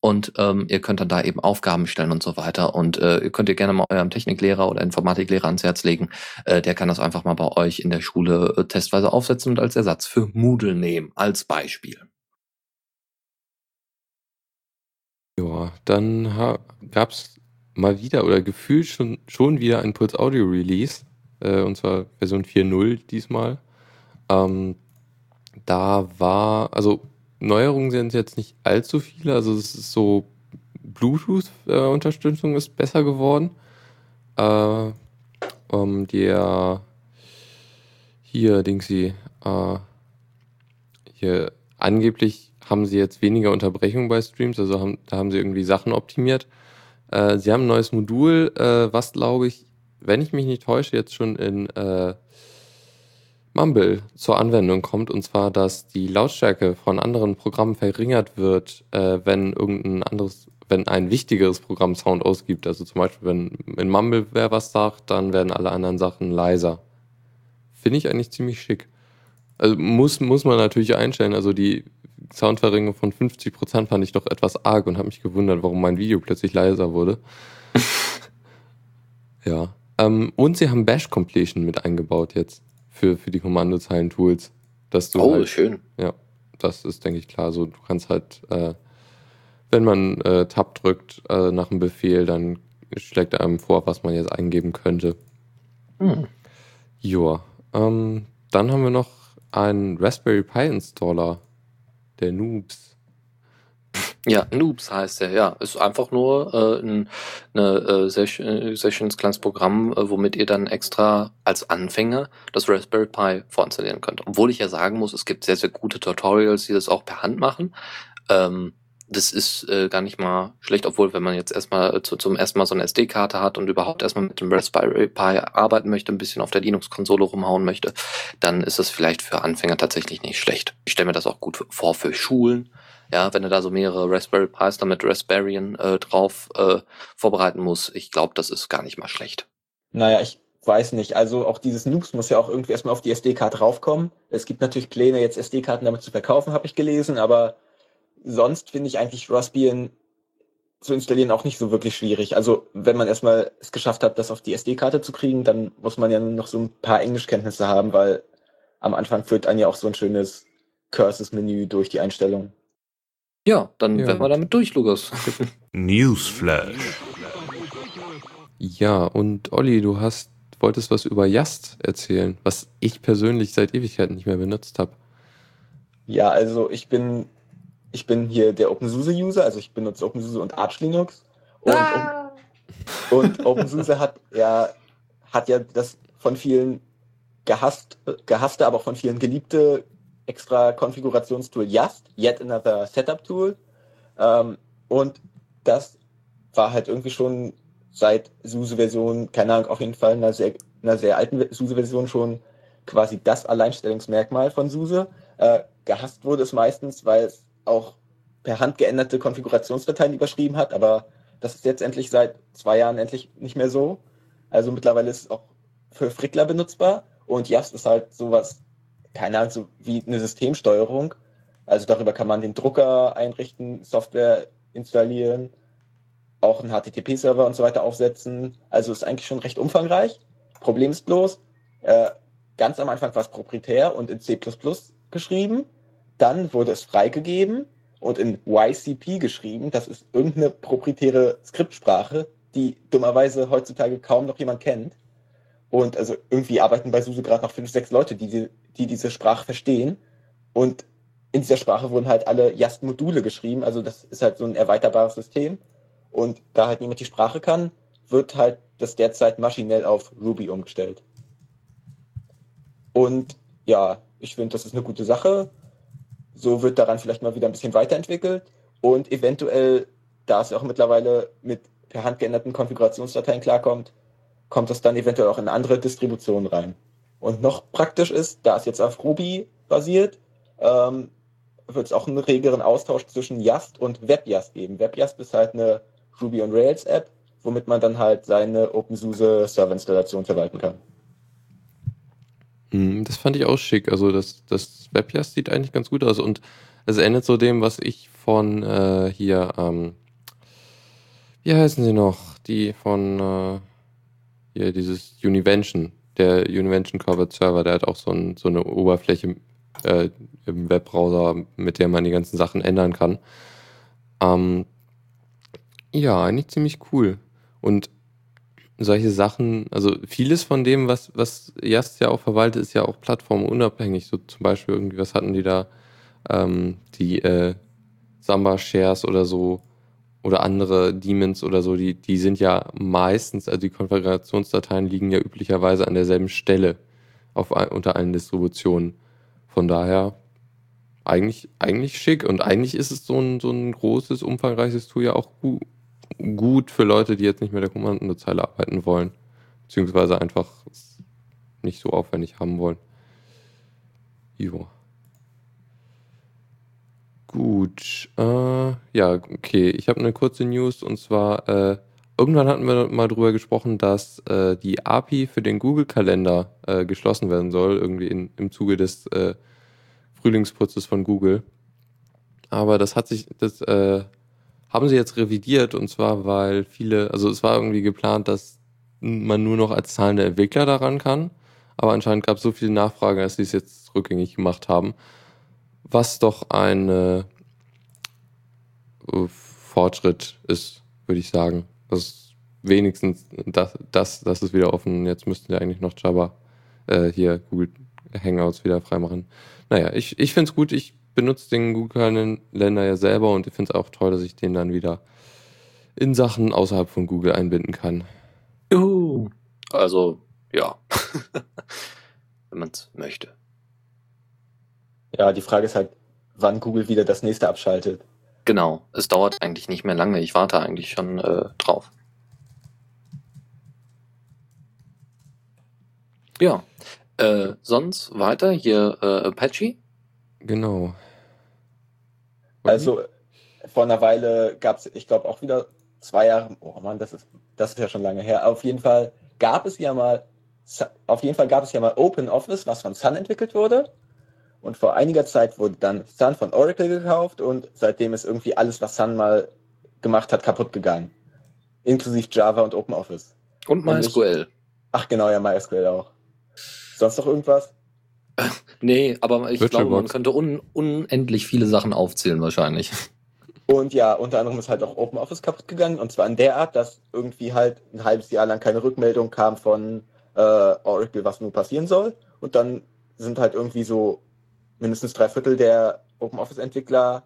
Und ähm, ihr könnt dann da eben Aufgaben stellen und so weiter. Und äh, ihr könnt ihr gerne mal eurem Techniklehrer oder Informatiklehrer ans Herz legen. Äh, der kann das einfach mal bei euch in der Schule äh, testweise aufsetzen und als Ersatz für Moodle nehmen, als Beispiel. Ja, dann gab es mal wieder oder gefühlt schon, schon wieder ein Puls Audio Release, äh, und zwar Version 4.0 diesmal. Ähm, da war, also Neuerungen sind jetzt nicht allzu viele, also es ist so Bluetooth-Unterstützung äh, ist besser geworden. Äh, um, der hier, Dingsy, äh, hier angeblich haben sie jetzt weniger Unterbrechungen bei Streams, also haben, da haben sie irgendwie Sachen optimiert. Äh, sie haben ein neues Modul, äh, was glaube ich, wenn ich mich nicht täusche, jetzt schon in äh, Mumble zur Anwendung kommt. Und zwar, dass die Lautstärke von anderen Programmen verringert wird, äh, wenn irgendein anderes, wenn ein wichtigeres Programm Sound ausgibt. Also zum Beispiel, wenn in Mumble wer was sagt, dann werden alle anderen Sachen leiser. Finde ich eigentlich ziemlich schick. Also muss, muss man natürlich einstellen. Also die Soundverringerung von 50% fand ich doch etwas arg und habe mich gewundert, warum mein Video plötzlich leiser wurde. *laughs* ja. Ähm, und sie haben Bash Completion mit eingebaut jetzt für, für die Kommandozeilen-Tools. Dass du oh, halt, schön. Ja, das ist, denke ich, klar. So, du kannst halt, äh, wenn man äh, Tab drückt äh, nach einem Befehl, dann schlägt er einem vor, was man jetzt eingeben könnte. Hm. Joa. Ähm, dann haben wir noch einen Raspberry Pi Installer der Noobs. Ja, Noobs heißt er, ja. Ist einfach nur äh, ein eine, äh, Sessions kleines Programm, äh, womit ihr dann extra als Anfänger das Raspberry Pi vorinstallieren könnt. Obwohl ich ja sagen muss, es gibt sehr, sehr gute Tutorials, die das auch per Hand machen. Ähm, das ist äh, gar nicht mal schlecht, obwohl wenn man jetzt erstmal äh, zu, zum ersten Mal so eine SD-Karte hat und überhaupt erstmal mit dem Raspberry Pi arbeiten möchte, ein bisschen auf der Linux-Konsole rumhauen möchte, dann ist das vielleicht für Anfänger tatsächlich nicht schlecht. Ich stelle mir das auch gut vor für Schulen. Ja, wenn er da so mehrere Raspberry Pis dann mit Raspberrien äh, drauf äh, vorbereiten muss, ich glaube, das ist gar nicht mal schlecht. Naja, ich weiß nicht. Also auch dieses Noobs muss ja auch irgendwie erstmal auf die SD-Karte raufkommen. Es gibt natürlich Pläne, jetzt SD-Karten damit zu verkaufen, habe ich gelesen, aber sonst finde ich eigentlich Raspbian zu installieren auch nicht so wirklich schwierig. Also wenn man erstmal es geschafft hat, das auf die SD-Karte zu kriegen, dann muss man ja nur noch so ein paar Englischkenntnisse haben, weil am Anfang führt dann ja auch so ein schönes Curses-Menü durch die Einstellungen. Ja, dann ja. werden wir damit durch, Lukas. *laughs* Newsflash. Ja, und Olli, du hast, wolltest was über Yast erzählen, was ich persönlich seit Ewigkeiten nicht mehr benutzt habe. Ja, also ich bin ich bin hier der OpenSUSE-User, also ich benutze OpenSUSE und Arch Linux. Und, ah! und OpenSUSE hat ja, hat ja das von vielen gehasst, gehasste, aber auch von vielen geliebte extra Konfigurationstool Yast, Yet Another Setup Tool. Ähm, und das war halt irgendwie schon seit SUSE-Version, keine Ahnung, auf jeden Fall einer sehr, einer sehr alten SUSE-Version schon quasi das Alleinstellungsmerkmal von SUSE. Äh, gehasst wurde es meistens, weil es auch per Hand geänderte Konfigurationsdateien überschrieben hat, aber das ist jetzt endlich seit zwei Jahren endlich nicht mehr so. Also mittlerweile ist es auch für Frickler benutzbar und Yast ist halt sowas, keine Ahnung, so wie eine Systemsteuerung. Also darüber kann man den Drucker einrichten, Software installieren, auch einen HTTP-Server und so weiter aufsetzen. Also ist eigentlich schon recht umfangreich. Problem ist bloß, äh, ganz am Anfang war es proprietär und in C++ geschrieben. Dann wurde es freigegeben und in YCP geschrieben. Das ist irgendeine proprietäre Skriptsprache, die dummerweise heutzutage kaum noch jemand kennt. Und also irgendwie arbeiten bei SUSE gerade noch fünf, sechs Leute, die, die diese Sprache verstehen. Und in dieser Sprache wurden halt alle Yast-Module geschrieben. Also das ist halt so ein erweiterbares System. Und da halt niemand die Sprache kann, wird halt das derzeit maschinell auf Ruby umgestellt. Und ja, ich finde, das ist eine gute Sache. So wird daran vielleicht mal wieder ein bisschen weiterentwickelt. Und eventuell, da es auch mittlerweile mit per Hand geänderten Konfigurationsdateien klarkommt, kommt das dann eventuell auch in andere Distributionen rein. Und noch praktisch ist, da es jetzt auf Ruby basiert, ähm, wird es auch einen regeren Austausch zwischen Yast und WebYast geben. WebYast ist halt eine Ruby on Rails App, womit man dann halt seine OpenSUSE Serverinstallation verwalten kann. Hm, das fand ich auch schick. Also das, das WebYast sieht eigentlich ganz gut aus und es ändert so dem, was ich von äh, hier, ähm, wie heißen sie noch? Die von äh, hier dieses Univention, der Univention Covered Server, der hat auch so, ein, so eine Oberfläche äh, im Webbrowser, mit der man die ganzen Sachen ändern kann. Ähm, ja, eigentlich ziemlich cool. Und solche Sachen, also vieles von dem, was, was Yast ja auch verwaltet, ist ja auch plattformunabhängig. So zum Beispiel irgendwie, was hatten die da? Ähm, die äh, Samba-Shares oder so oder andere Demons oder so, die, die sind ja meistens, also die Konfigurationsdateien liegen ja üblicherweise an derselben Stelle auf, unter allen Distributionen. Von daher eigentlich, eigentlich schick und eigentlich ist es so ein, so ein großes, umfangreiches Tool ja auch gut, gut für Leute, die jetzt nicht mit der Kommandozeile arbeiten wollen, beziehungsweise einfach nicht so aufwendig haben wollen. Jo. Gut. Äh, ja, okay. Ich habe eine kurze News und zwar, äh, irgendwann hatten wir mal drüber gesprochen, dass äh, die API für den Google-Kalender äh, geschlossen werden soll, irgendwie in, im Zuge des äh, Frühlingsputzes von Google. Aber das hat sich, das äh, haben sie jetzt revidiert und zwar, weil viele, also es war irgendwie geplant, dass man nur noch als zahlender Entwickler daran kann, aber anscheinend gab es so viele Nachfragen, dass sie es jetzt rückgängig gemacht haben, was doch ein äh, Fortschritt ist, würde ich sagen. Das ist wenigstens das, das, das ist wieder offen. Jetzt müssten wir eigentlich noch Java äh, hier Google Hangouts wieder freimachen. Naja, ich, ich finde es gut. Ich benutze den Google-Kalender ja selber und ich finde es auch toll, dass ich den dann wieder in Sachen außerhalb von Google einbinden kann. Juhu. Also, ja. *laughs* Wenn man es möchte. Ja, die Frage ist halt, wann Google wieder das nächste abschaltet. Genau, es dauert eigentlich nicht mehr lange. Ich warte eigentlich schon äh, drauf. Ja, äh, sonst weiter hier äh, Apache. Genau. Also vor einer Weile gab es, ich glaube auch wieder zwei Jahre, oh Mann, das ist, das ist ja schon lange her. Auf jeden Fall gab es ja mal, auf jeden Fall gab es ja mal Open Office, was von Sun entwickelt wurde. Und vor einiger Zeit wurde dann Sun von Oracle gekauft und seitdem ist irgendwie alles, was Sun mal gemacht hat, kaputt gegangen. Inklusive Java und Open Office. Und MySQL. Ach genau, ja, MySQL auch. Sonst noch irgendwas? *laughs* Nee, aber ich glaube, man könnte un unendlich viele Sachen aufzählen wahrscheinlich. *laughs* Und ja, unter anderem ist halt auch OpenOffice kaputt gegangen. Und zwar in der Art, dass irgendwie halt ein halbes Jahr lang keine Rückmeldung kam von äh, Oracle, was nun passieren soll. Und dann sind halt irgendwie so mindestens drei Viertel der OpenOffice-Entwickler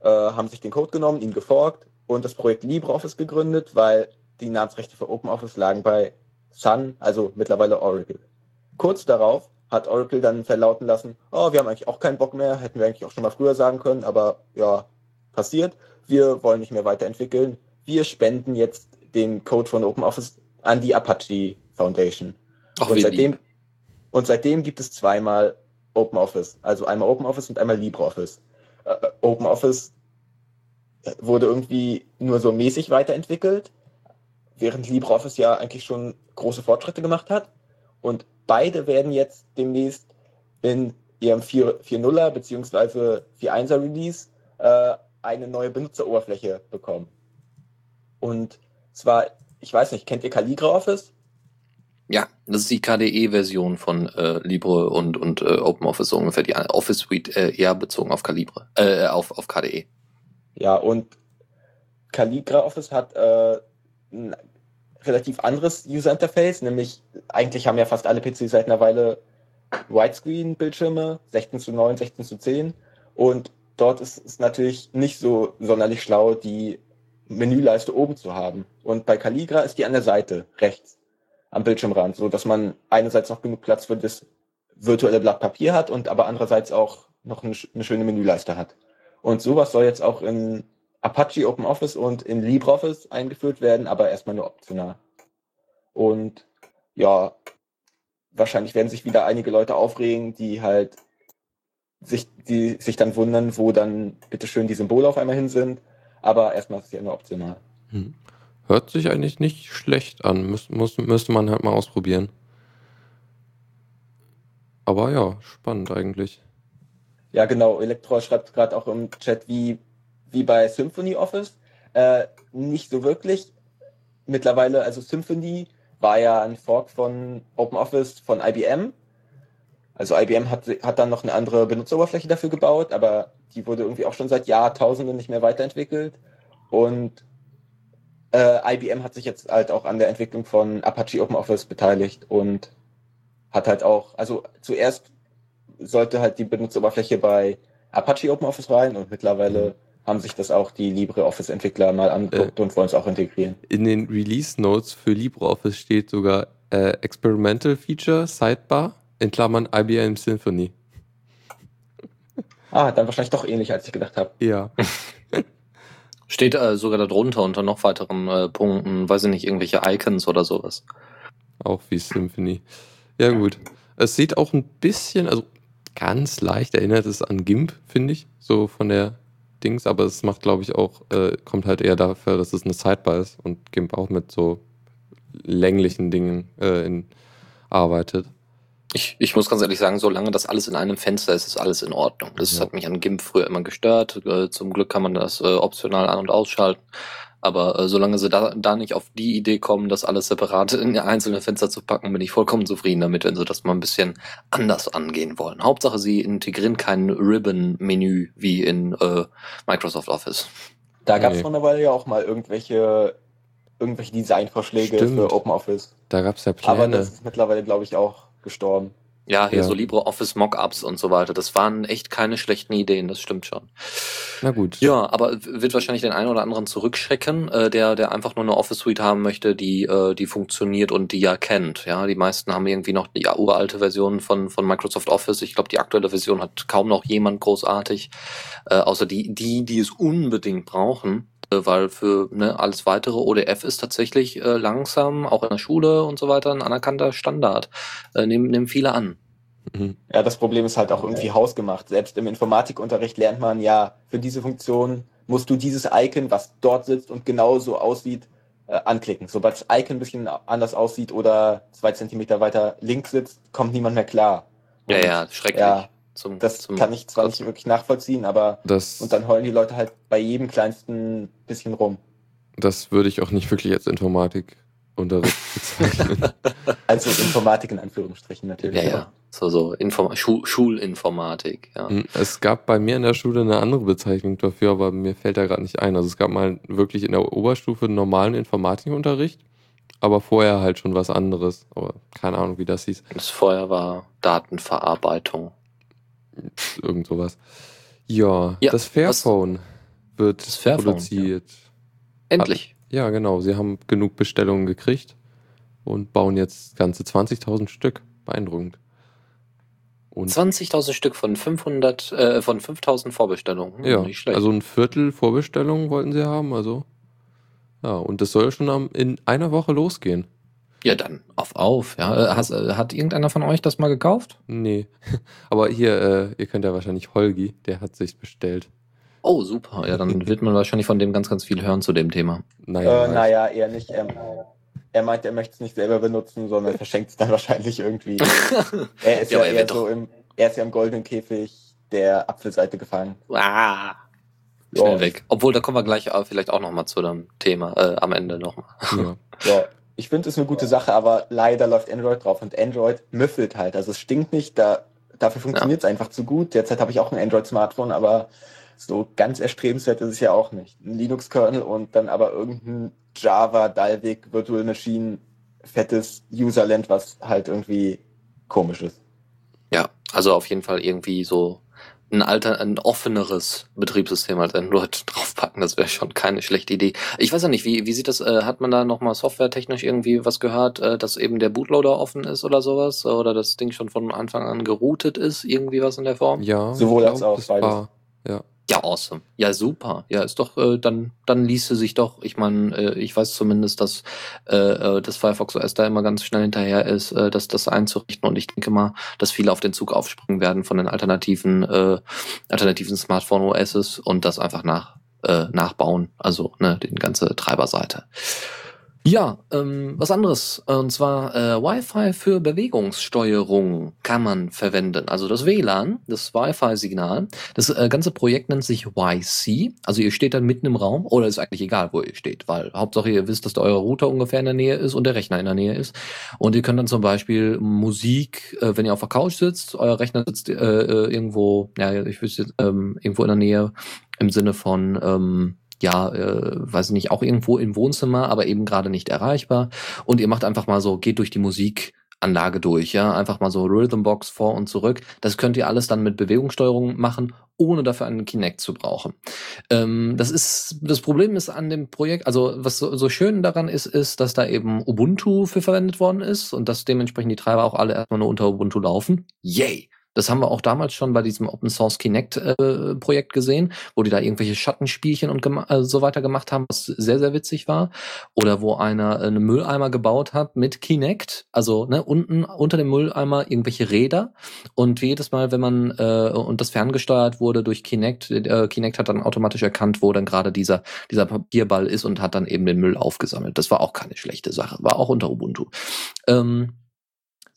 äh, haben sich den Code genommen, ihn geforkt und das Projekt LibreOffice gegründet, weil die Namensrechte für OpenOffice lagen bei Sun, also mittlerweile Oracle. Kurz darauf hat Oracle dann verlauten lassen, oh, wir haben eigentlich auch keinen Bock mehr, hätten wir eigentlich auch schon mal früher sagen können, aber ja, passiert. Wir wollen nicht mehr weiterentwickeln. Wir spenden jetzt den Code von OpenOffice an die Apache Foundation. Ach, und seitdem. Und seitdem gibt es zweimal OpenOffice. Also einmal OpenOffice und einmal LibreOffice. Äh, OpenOffice wurde irgendwie nur so mäßig weiterentwickelt, während LibreOffice ja eigentlich schon große Fortschritte gemacht hat. Und beide werden jetzt demnächst in ihrem 4.0er bzw. 4.1er Release äh, eine neue Benutzeroberfläche bekommen. Und zwar, ich weiß nicht, kennt ihr CalligraOffice? Ja, das ist die KDE-Version von äh, Libre und, und äh, OpenOffice, so ungefähr die Office Suite äh, eher bezogen auf Calibre, äh, auf, auf KDE. Ja, und CalligraOffice hat äh, relativ anderes User-Interface, nämlich eigentlich haben ja fast alle PCs seit einer Weile Widescreen-Bildschirme, 16 zu 9, 16 zu 10 und dort ist es natürlich nicht so sonderlich schlau, die Menüleiste oben zu haben. Und bei Calligra ist die an der Seite, rechts, am Bildschirmrand, so dass man einerseits noch genug Platz für das virtuelle Blatt Papier hat und aber andererseits auch noch eine, eine schöne Menüleiste hat. Und sowas soll jetzt auch in Apache OpenOffice und in LibreOffice eingeführt werden, aber erstmal nur optional. Und ja, wahrscheinlich werden sich wieder einige Leute aufregen, die halt sich, die sich dann wundern, wo dann bitteschön die Symbole auf einmal hin sind. Aber erstmal ist es ja nur optional. Hm. Hört sich eigentlich nicht schlecht an. Müs muss, müsste man halt mal ausprobieren. Aber ja, spannend eigentlich. Ja, genau. Elektro schreibt gerade auch im Chat, wie, wie bei Symphony Office. Äh, nicht so wirklich. Mittlerweile, also Symphony war ja ein Fork von OpenOffice von IBM. Also IBM hat, hat dann noch eine andere Benutzeroberfläche dafür gebaut, aber die wurde irgendwie auch schon seit Jahrtausenden nicht mehr weiterentwickelt. Und äh, IBM hat sich jetzt halt auch an der Entwicklung von Apache OpenOffice beteiligt und hat halt auch, also zuerst sollte halt die Benutzeroberfläche bei Apache OpenOffice rein und mittlerweile mhm. Haben sich das auch die LibreOffice-Entwickler mal angeguckt äh, und wollen es auch integrieren. In den Release Notes für LibreOffice steht sogar äh, Experimental Feature Sidebar in Klammern IBM Symphony. Ah, dann wahrscheinlich doch ähnlich, als ich gedacht habe. Ja. *laughs* Steht äh, sogar darunter unter noch weiteren äh, Punkten, weiß ich nicht, irgendwelche Icons oder sowas. Auch wie Symphony. Ja, gut. Es sieht auch ein bisschen, also ganz leicht erinnert es an GIMP, finde ich, so von der Dings, aber es macht, glaube ich, auch, äh, kommt halt eher dafür, dass es eine Sidebar ist und GIMP auch mit so länglichen Dingen äh, in, arbeitet. Ich, ich muss ganz ehrlich sagen, solange das alles in einem Fenster ist, ist alles in Ordnung. Das ja. hat mich an GIMP früher immer gestört. Äh, zum Glück kann man das äh, optional an- und ausschalten. Aber äh, solange sie da, da nicht auf die Idee kommen, das alles separat in einzelne Fenster zu packen, bin ich vollkommen zufrieden damit, wenn sie das mal ein bisschen anders angehen wollen. Hauptsache, sie integrieren kein Ribbon-Menü wie in äh, Microsoft Office. Da gab es nee. vor einer Weile ja auch mal irgendwelche, irgendwelche Designvorschläge für OpenOffice. Da gab es ja Pläne. Aber das ist mittlerweile, glaube ich, auch gestorben. Ja, hier ja. so LibreOffice Mockups und so weiter. Das waren echt keine schlechten Ideen, das stimmt schon. Na gut. Ja, aber wird wahrscheinlich den einen oder anderen zurückschrecken, äh, der, der einfach nur eine Office Suite haben möchte, die, äh, die funktioniert und die ja kennt. Ja, die meisten haben irgendwie noch die uralte Version von, von Microsoft Office. Ich glaube, die aktuelle Version hat kaum noch jemand großartig, äh, außer die, die, die es unbedingt brauchen. Äh, weil für ne, alles weitere ODF ist tatsächlich äh, langsam, auch in der Schule und so weiter, ein anerkannter Standard. Äh, nehmen, nehmen viele an. Mhm. Ja, das Problem ist halt auch irgendwie hausgemacht. Selbst im Informatikunterricht lernt man ja, für diese Funktion musst du dieses Icon, was dort sitzt und genauso aussieht, äh, anklicken. Sobald das Icon ein bisschen anders aussieht oder zwei Zentimeter weiter links sitzt, kommt niemand mehr klar. Und, ja, ja, schrecklich. Ja, zum, das zum kann ich zwar Kotzen. nicht wirklich nachvollziehen, aber das, und dann heulen die Leute halt bei jedem kleinsten bisschen rum. Das würde ich auch nicht wirklich als Informatikunterricht bezeichnen. *laughs* also Informatik in Anführungsstrichen natürlich. Ja, ja. So, so Inform Schu Schulinformatik, ja. Hm, es gab bei mir in der Schule eine andere Bezeichnung dafür, aber mir fällt da gerade nicht ein. Also es gab mal wirklich in der Oberstufe einen normalen Informatikunterricht, aber vorher halt schon was anderes. Aber keine Ahnung, wie das hieß. Das vorher war Datenverarbeitung irgend sowas. Ja, ja das Fairphone wird das Fairphone, produziert. Ja. Endlich. Ja, genau. Sie haben genug Bestellungen gekriegt und bauen jetzt ganze 20.000 Stück. Beeindruckend. 20.000 Stück von 500, äh, von 5.000 Vorbestellungen. Hm, ja, nicht schlecht. also ein Viertel Vorbestellungen wollten sie haben, also. Ja, und das soll schon am, in einer Woche losgehen. Ja, dann auf auf. Ja. Äh, hast, äh, hat irgendeiner von euch das mal gekauft? Nee. *laughs* Aber hier, äh, ihr könnt ja wahrscheinlich Holgi, der hat sich bestellt. Oh, super. Ja, dann wird man wahrscheinlich von dem ganz, ganz viel hören zu dem Thema. Naja, äh, naja eher nicht. Ähm, er meint, er möchte es nicht selber benutzen, sondern verschenkt es dann *laughs* wahrscheinlich irgendwie. *laughs* er ist ja, ja eher so im, er ist ja im goldenen Käfig der Apfelseite gefangen. Ah. Schnell ja. weg. Obwohl, da kommen wir gleich vielleicht auch nochmal zu dem Thema äh, am Ende nochmal. Ja. ja. Ich finde es eine gute Sache, aber leider läuft Android drauf und Android müffelt halt. Also es stinkt nicht, da, dafür funktioniert es ja. einfach zu gut. Derzeit habe ich auch ein Android-Smartphone, aber so ganz erstrebenswert ist es ja auch nicht. Ein Linux-Kernel und dann aber irgendein Java, Dalvik, Virtual Machine, fettes Userland, was halt irgendwie komisch ist. Ja, also auf jeden Fall irgendwie so ein alter, ein offeneres Betriebssystem als Android draufpacken, das wäre schon keine schlechte Idee. Ich weiß ja nicht, wie, wie sieht das, äh, hat man da nochmal softwaretechnisch irgendwie was gehört, äh, dass eben der Bootloader offen ist oder sowas? Oder das Ding schon von Anfang an geroutet ist, irgendwie was in der Form? Ja, sowohl als auch beides. War, ja. Ja, awesome. Ja, super. Ja, ist doch, äh, dann, dann ließe sich doch, ich meine, äh, ich weiß zumindest, dass äh, äh das Firefox OS da immer ganz schnell hinterher ist, äh, das, das einzurichten. Und ich denke mal, dass viele auf den Zug aufspringen werden von den alternativen, äh, alternativen Smartphone OSs und das einfach nach, äh, nachbauen. Also, ne, die ganze Treiberseite. Ja, ähm, was anderes. Und zwar äh, Wi-Fi für Bewegungssteuerung kann man verwenden. Also das WLAN, das Wi-Fi-Signal. Das äh, ganze Projekt nennt sich YC. Also ihr steht dann mitten im Raum oder ist eigentlich egal, wo ihr steht, weil Hauptsache ihr wisst, dass der euer Router ungefähr in der Nähe ist und der Rechner in der Nähe ist. Und ihr könnt dann zum Beispiel Musik, äh, wenn ihr auf der Couch sitzt, euer Rechner sitzt äh, äh irgendwo, ja, ich wüsste ähm, irgendwo in der Nähe im Sinne von ähm, ja, äh, weiß nicht, auch irgendwo im Wohnzimmer, aber eben gerade nicht erreichbar. Und ihr macht einfach mal so, geht durch die Musikanlage durch, ja, einfach mal so Rhythmbox vor und zurück. Das könnt ihr alles dann mit Bewegungssteuerung machen, ohne dafür einen Kinect zu brauchen. Ähm, das ist, das Problem ist an dem Projekt, also was so, so schön daran ist, ist, dass da eben Ubuntu für verwendet worden ist und dass dementsprechend die Treiber auch alle erstmal nur unter Ubuntu laufen. Yay! Das haben wir auch damals schon bei diesem Open Source Kinect äh, Projekt gesehen, wo die da irgendwelche Schattenspielchen und äh, so weiter gemacht haben, was sehr, sehr witzig war. Oder wo einer äh, einen Mülleimer gebaut hat mit Kinect, also ne, unten unter dem Mülleimer irgendwelche Räder. Und jedes Mal, wenn man äh, und das ferngesteuert wurde durch Kinect, äh, Kinect hat dann automatisch erkannt, wo dann gerade dieser, dieser Papierball ist und hat dann eben den Müll aufgesammelt. Das war auch keine schlechte Sache, war auch unter Ubuntu. Ähm,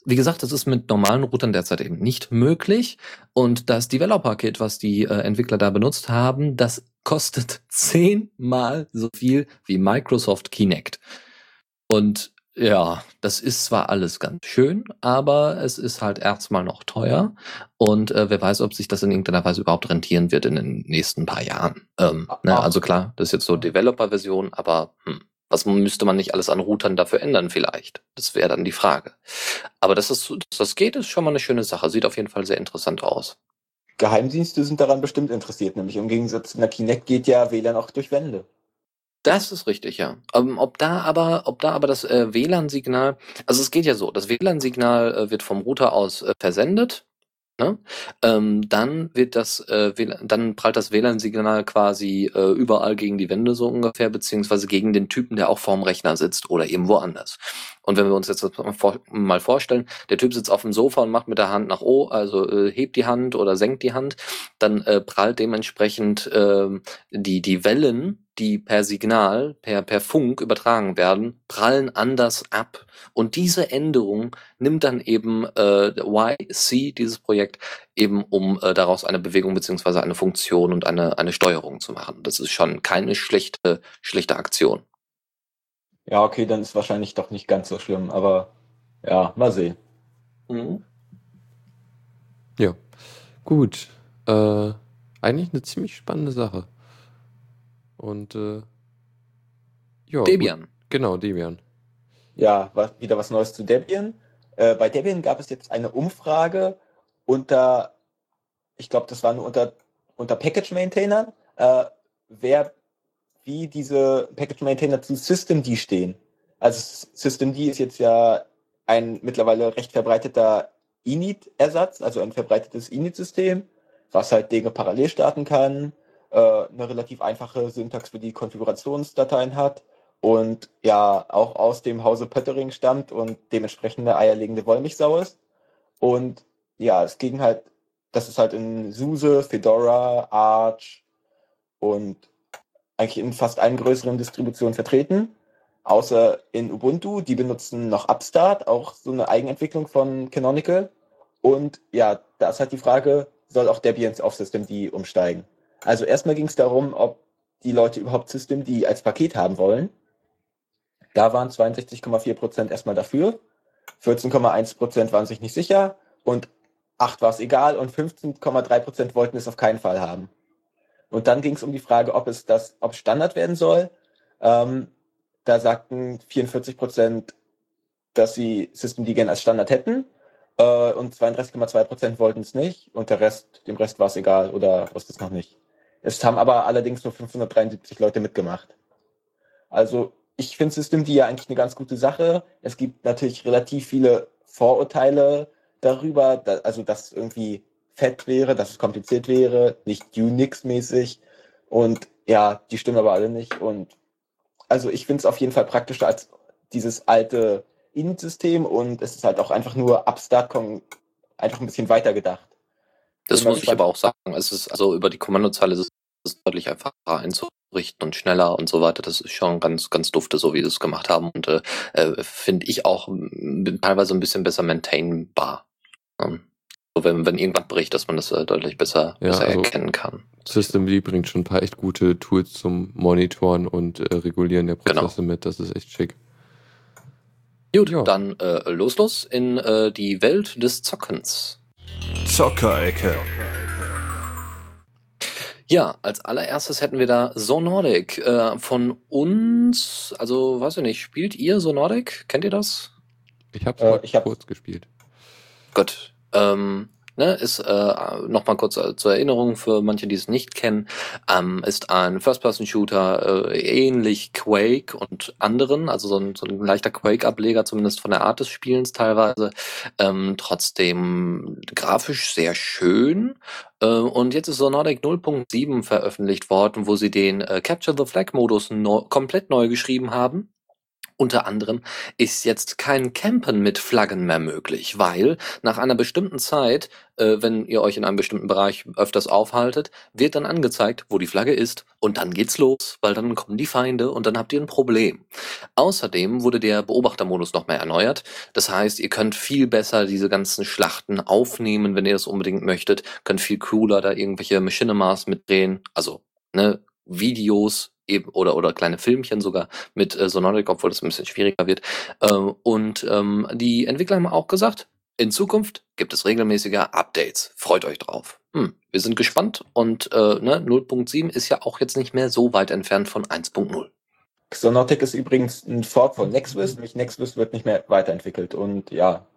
wie gesagt, das ist mit normalen Routern derzeit eben nicht möglich. Und das Developer-Kit, was die äh, Entwickler da benutzt haben, das kostet *laughs* zehnmal so viel wie Microsoft Kinect. Und ja, das ist zwar alles ganz schön, aber es ist halt erstmal noch teuer. Und äh, wer weiß, ob sich das in irgendeiner Weise überhaupt rentieren wird in den nächsten paar Jahren. Ähm, ne, also klar, das ist jetzt so Developer-Version, aber hm, was müsste man nicht alles an Routern dafür ändern vielleicht? Das wäre dann die Frage. Aber dass das, dass das geht, ist schon mal eine schöne Sache. Sieht auf jeden Fall sehr interessant aus. Geheimdienste sind daran bestimmt interessiert, nämlich im Gegensatz zu einer Kinect geht ja WLAN auch durch Wände. Das ist richtig, ja. Ähm, ob da aber, ob da aber das äh, WLAN-Signal, also es geht ja so, das WLAN-Signal äh, wird vom Router aus äh, versendet Ne? Ähm, dann wird das, äh, dann prallt das WLAN-Signal quasi äh, überall gegen die Wände so ungefähr, beziehungsweise gegen den Typen, der auch vorm Rechner sitzt oder eben woanders. Und wenn wir uns jetzt mal vorstellen, der Typ sitzt auf dem Sofa und macht mit der Hand nach O, also äh, hebt die Hand oder senkt die Hand, dann äh, prallt dementsprechend äh, die, die Wellen die per Signal, per, per Funk übertragen werden, prallen anders ab. Und diese Änderung nimmt dann eben äh, YC, dieses Projekt, eben um äh, daraus eine Bewegung beziehungsweise eine Funktion und eine, eine Steuerung zu machen. Das ist schon keine schlechte, schlechte Aktion. Ja, okay, dann ist wahrscheinlich doch nicht ganz so schlimm, aber ja, mal sehen. Mhm. Ja, gut. Äh, eigentlich eine ziemlich spannende Sache. Und äh, ja. Debian. Gut. Genau, Debian. Ja, was, wieder was Neues zu Debian. Äh, bei Debian gab es jetzt eine Umfrage unter, ich glaube, das war nur unter, unter Package-Maintainern, äh, wer, wie diese Package-Maintainer zu Systemd stehen. Also Systemd ist jetzt ja ein mittlerweile recht verbreiteter Init-Ersatz, also ein verbreitetes Init-System, was halt Dinge parallel starten kann, äh, eine relativ einfache Syntax für die Konfigurationsdateien hat und ja auch aus dem Hause Pöttering stammt und dementsprechend eine eierlegende Wollmilchsau ist. Und ja, es ging halt, das ist halt in SUSE, Fedora, Arch und eigentlich in fast allen größeren Distributionen vertreten. Außer in Ubuntu, die benutzen noch Upstart, auch so eine Eigenentwicklung von Canonical. Und ja, da ist halt die Frage, soll auch Debian auf Systemd umsteigen? Also erstmal ging es darum, ob die Leute überhaupt Systemd als Paket haben wollen. Da waren 62,4% erstmal dafür, 14,1% waren sich nicht sicher und 8 war es egal und 15,3% wollten es auf keinen Fall haben. Und dann ging es um die Frage, ob es das, ob Standard werden soll. Ähm, da sagten 44% dass sie Systemd gerne als Standard hätten äh, und 32,2% wollten es nicht und der Rest, dem Rest war es egal oder wusste es noch nicht. Es haben aber allerdings nur 573 Leute mitgemacht. Also ich finde System ja eigentlich eine ganz gute Sache. Es gibt natürlich relativ viele Vorurteile darüber, da, also dass es irgendwie fett wäre, dass es kompliziert wäre, nicht Unix-mäßig. Und ja, die stimmen aber alle nicht. Und also ich finde es auf jeden Fall praktischer als dieses alte In-System und es ist halt auch einfach nur Upstart einfach ein bisschen weiter gedacht. Das muss ich aber auch sagen. Es ist also über die Kommandozeile ist deutlich einfacher einzurichten richten und schneller und so weiter. Das ist schon ganz, ganz dufte, so wie sie es gemacht haben. Und äh, äh finde ich auch teilweise ein bisschen besser maintainbar. Ähm, so wenn, wenn irgendwas bricht, dass man das äh, deutlich besser, ja, besser also erkennen kann. Systemd bringt schon ein paar echt gute Tools zum Monitoren und äh, Regulieren der genau. Prozesse genau. mit. Das ist echt schick. Gut, ja. dann äh, los, los in äh, die Welt des Zockens. Zockerecke. Ja, als allererstes hätten wir da So Nordic äh, von uns. Also, weiß ich nicht, spielt ihr So Nordic? Kennt ihr das? Ich habe äh, ich hab, kurz gespielt. Gut. Ähm, Ne, ist äh, nochmal kurz äh, zur Erinnerung für manche, die es nicht kennen, ähm, ist ein First-Person-Shooter äh, ähnlich Quake und anderen, also so ein, so ein leichter Quake-Ableger, zumindest von der Art des Spielens teilweise, ähm, trotzdem grafisch sehr schön. Äh, und jetzt ist Sonotic 0.7 veröffentlicht worden, wo sie den äh, Capture the Flag-Modus no komplett neu geschrieben haben unter anderem ist jetzt kein Campen mit Flaggen mehr möglich, weil nach einer bestimmten Zeit, äh, wenn ihr euch in einem bestimmten Bereich öfters aufhaltet, wird dann angezeigt, wo die Flagge ist und dann geht's los, weil dann kommen die Feinde und dann habt ihr ein Problem. Außerdem wurde der Beobachtermodus noch mehr erneuert. Das heißt, ihr könnt viel besser diese ganzen Schlachten aufnehmen, wenn ihr das unbedingt möchtet, könnt viel cooler da irgendwelche Machinimas mitdrehen, also ne, Videos eben oder oder kleine Filmchen sogar mit äh, Sonotic, obwohl das ein bisschen schwieriger wird. Ähm, und ähm, die Entwickler haben auch gesagt, in Zukunft gibt es regelmäßige Updates. Freut euch drauf. Hm, wir sind gespannt und äh, ne, 0.7 ist ja auch jetzt nicht mehr so weit entfernt von 1.0. Sonotic ist übrigens ein Fork von Nexus, nämlich Nexus wird nicht mehr weiterentwickelt und ja,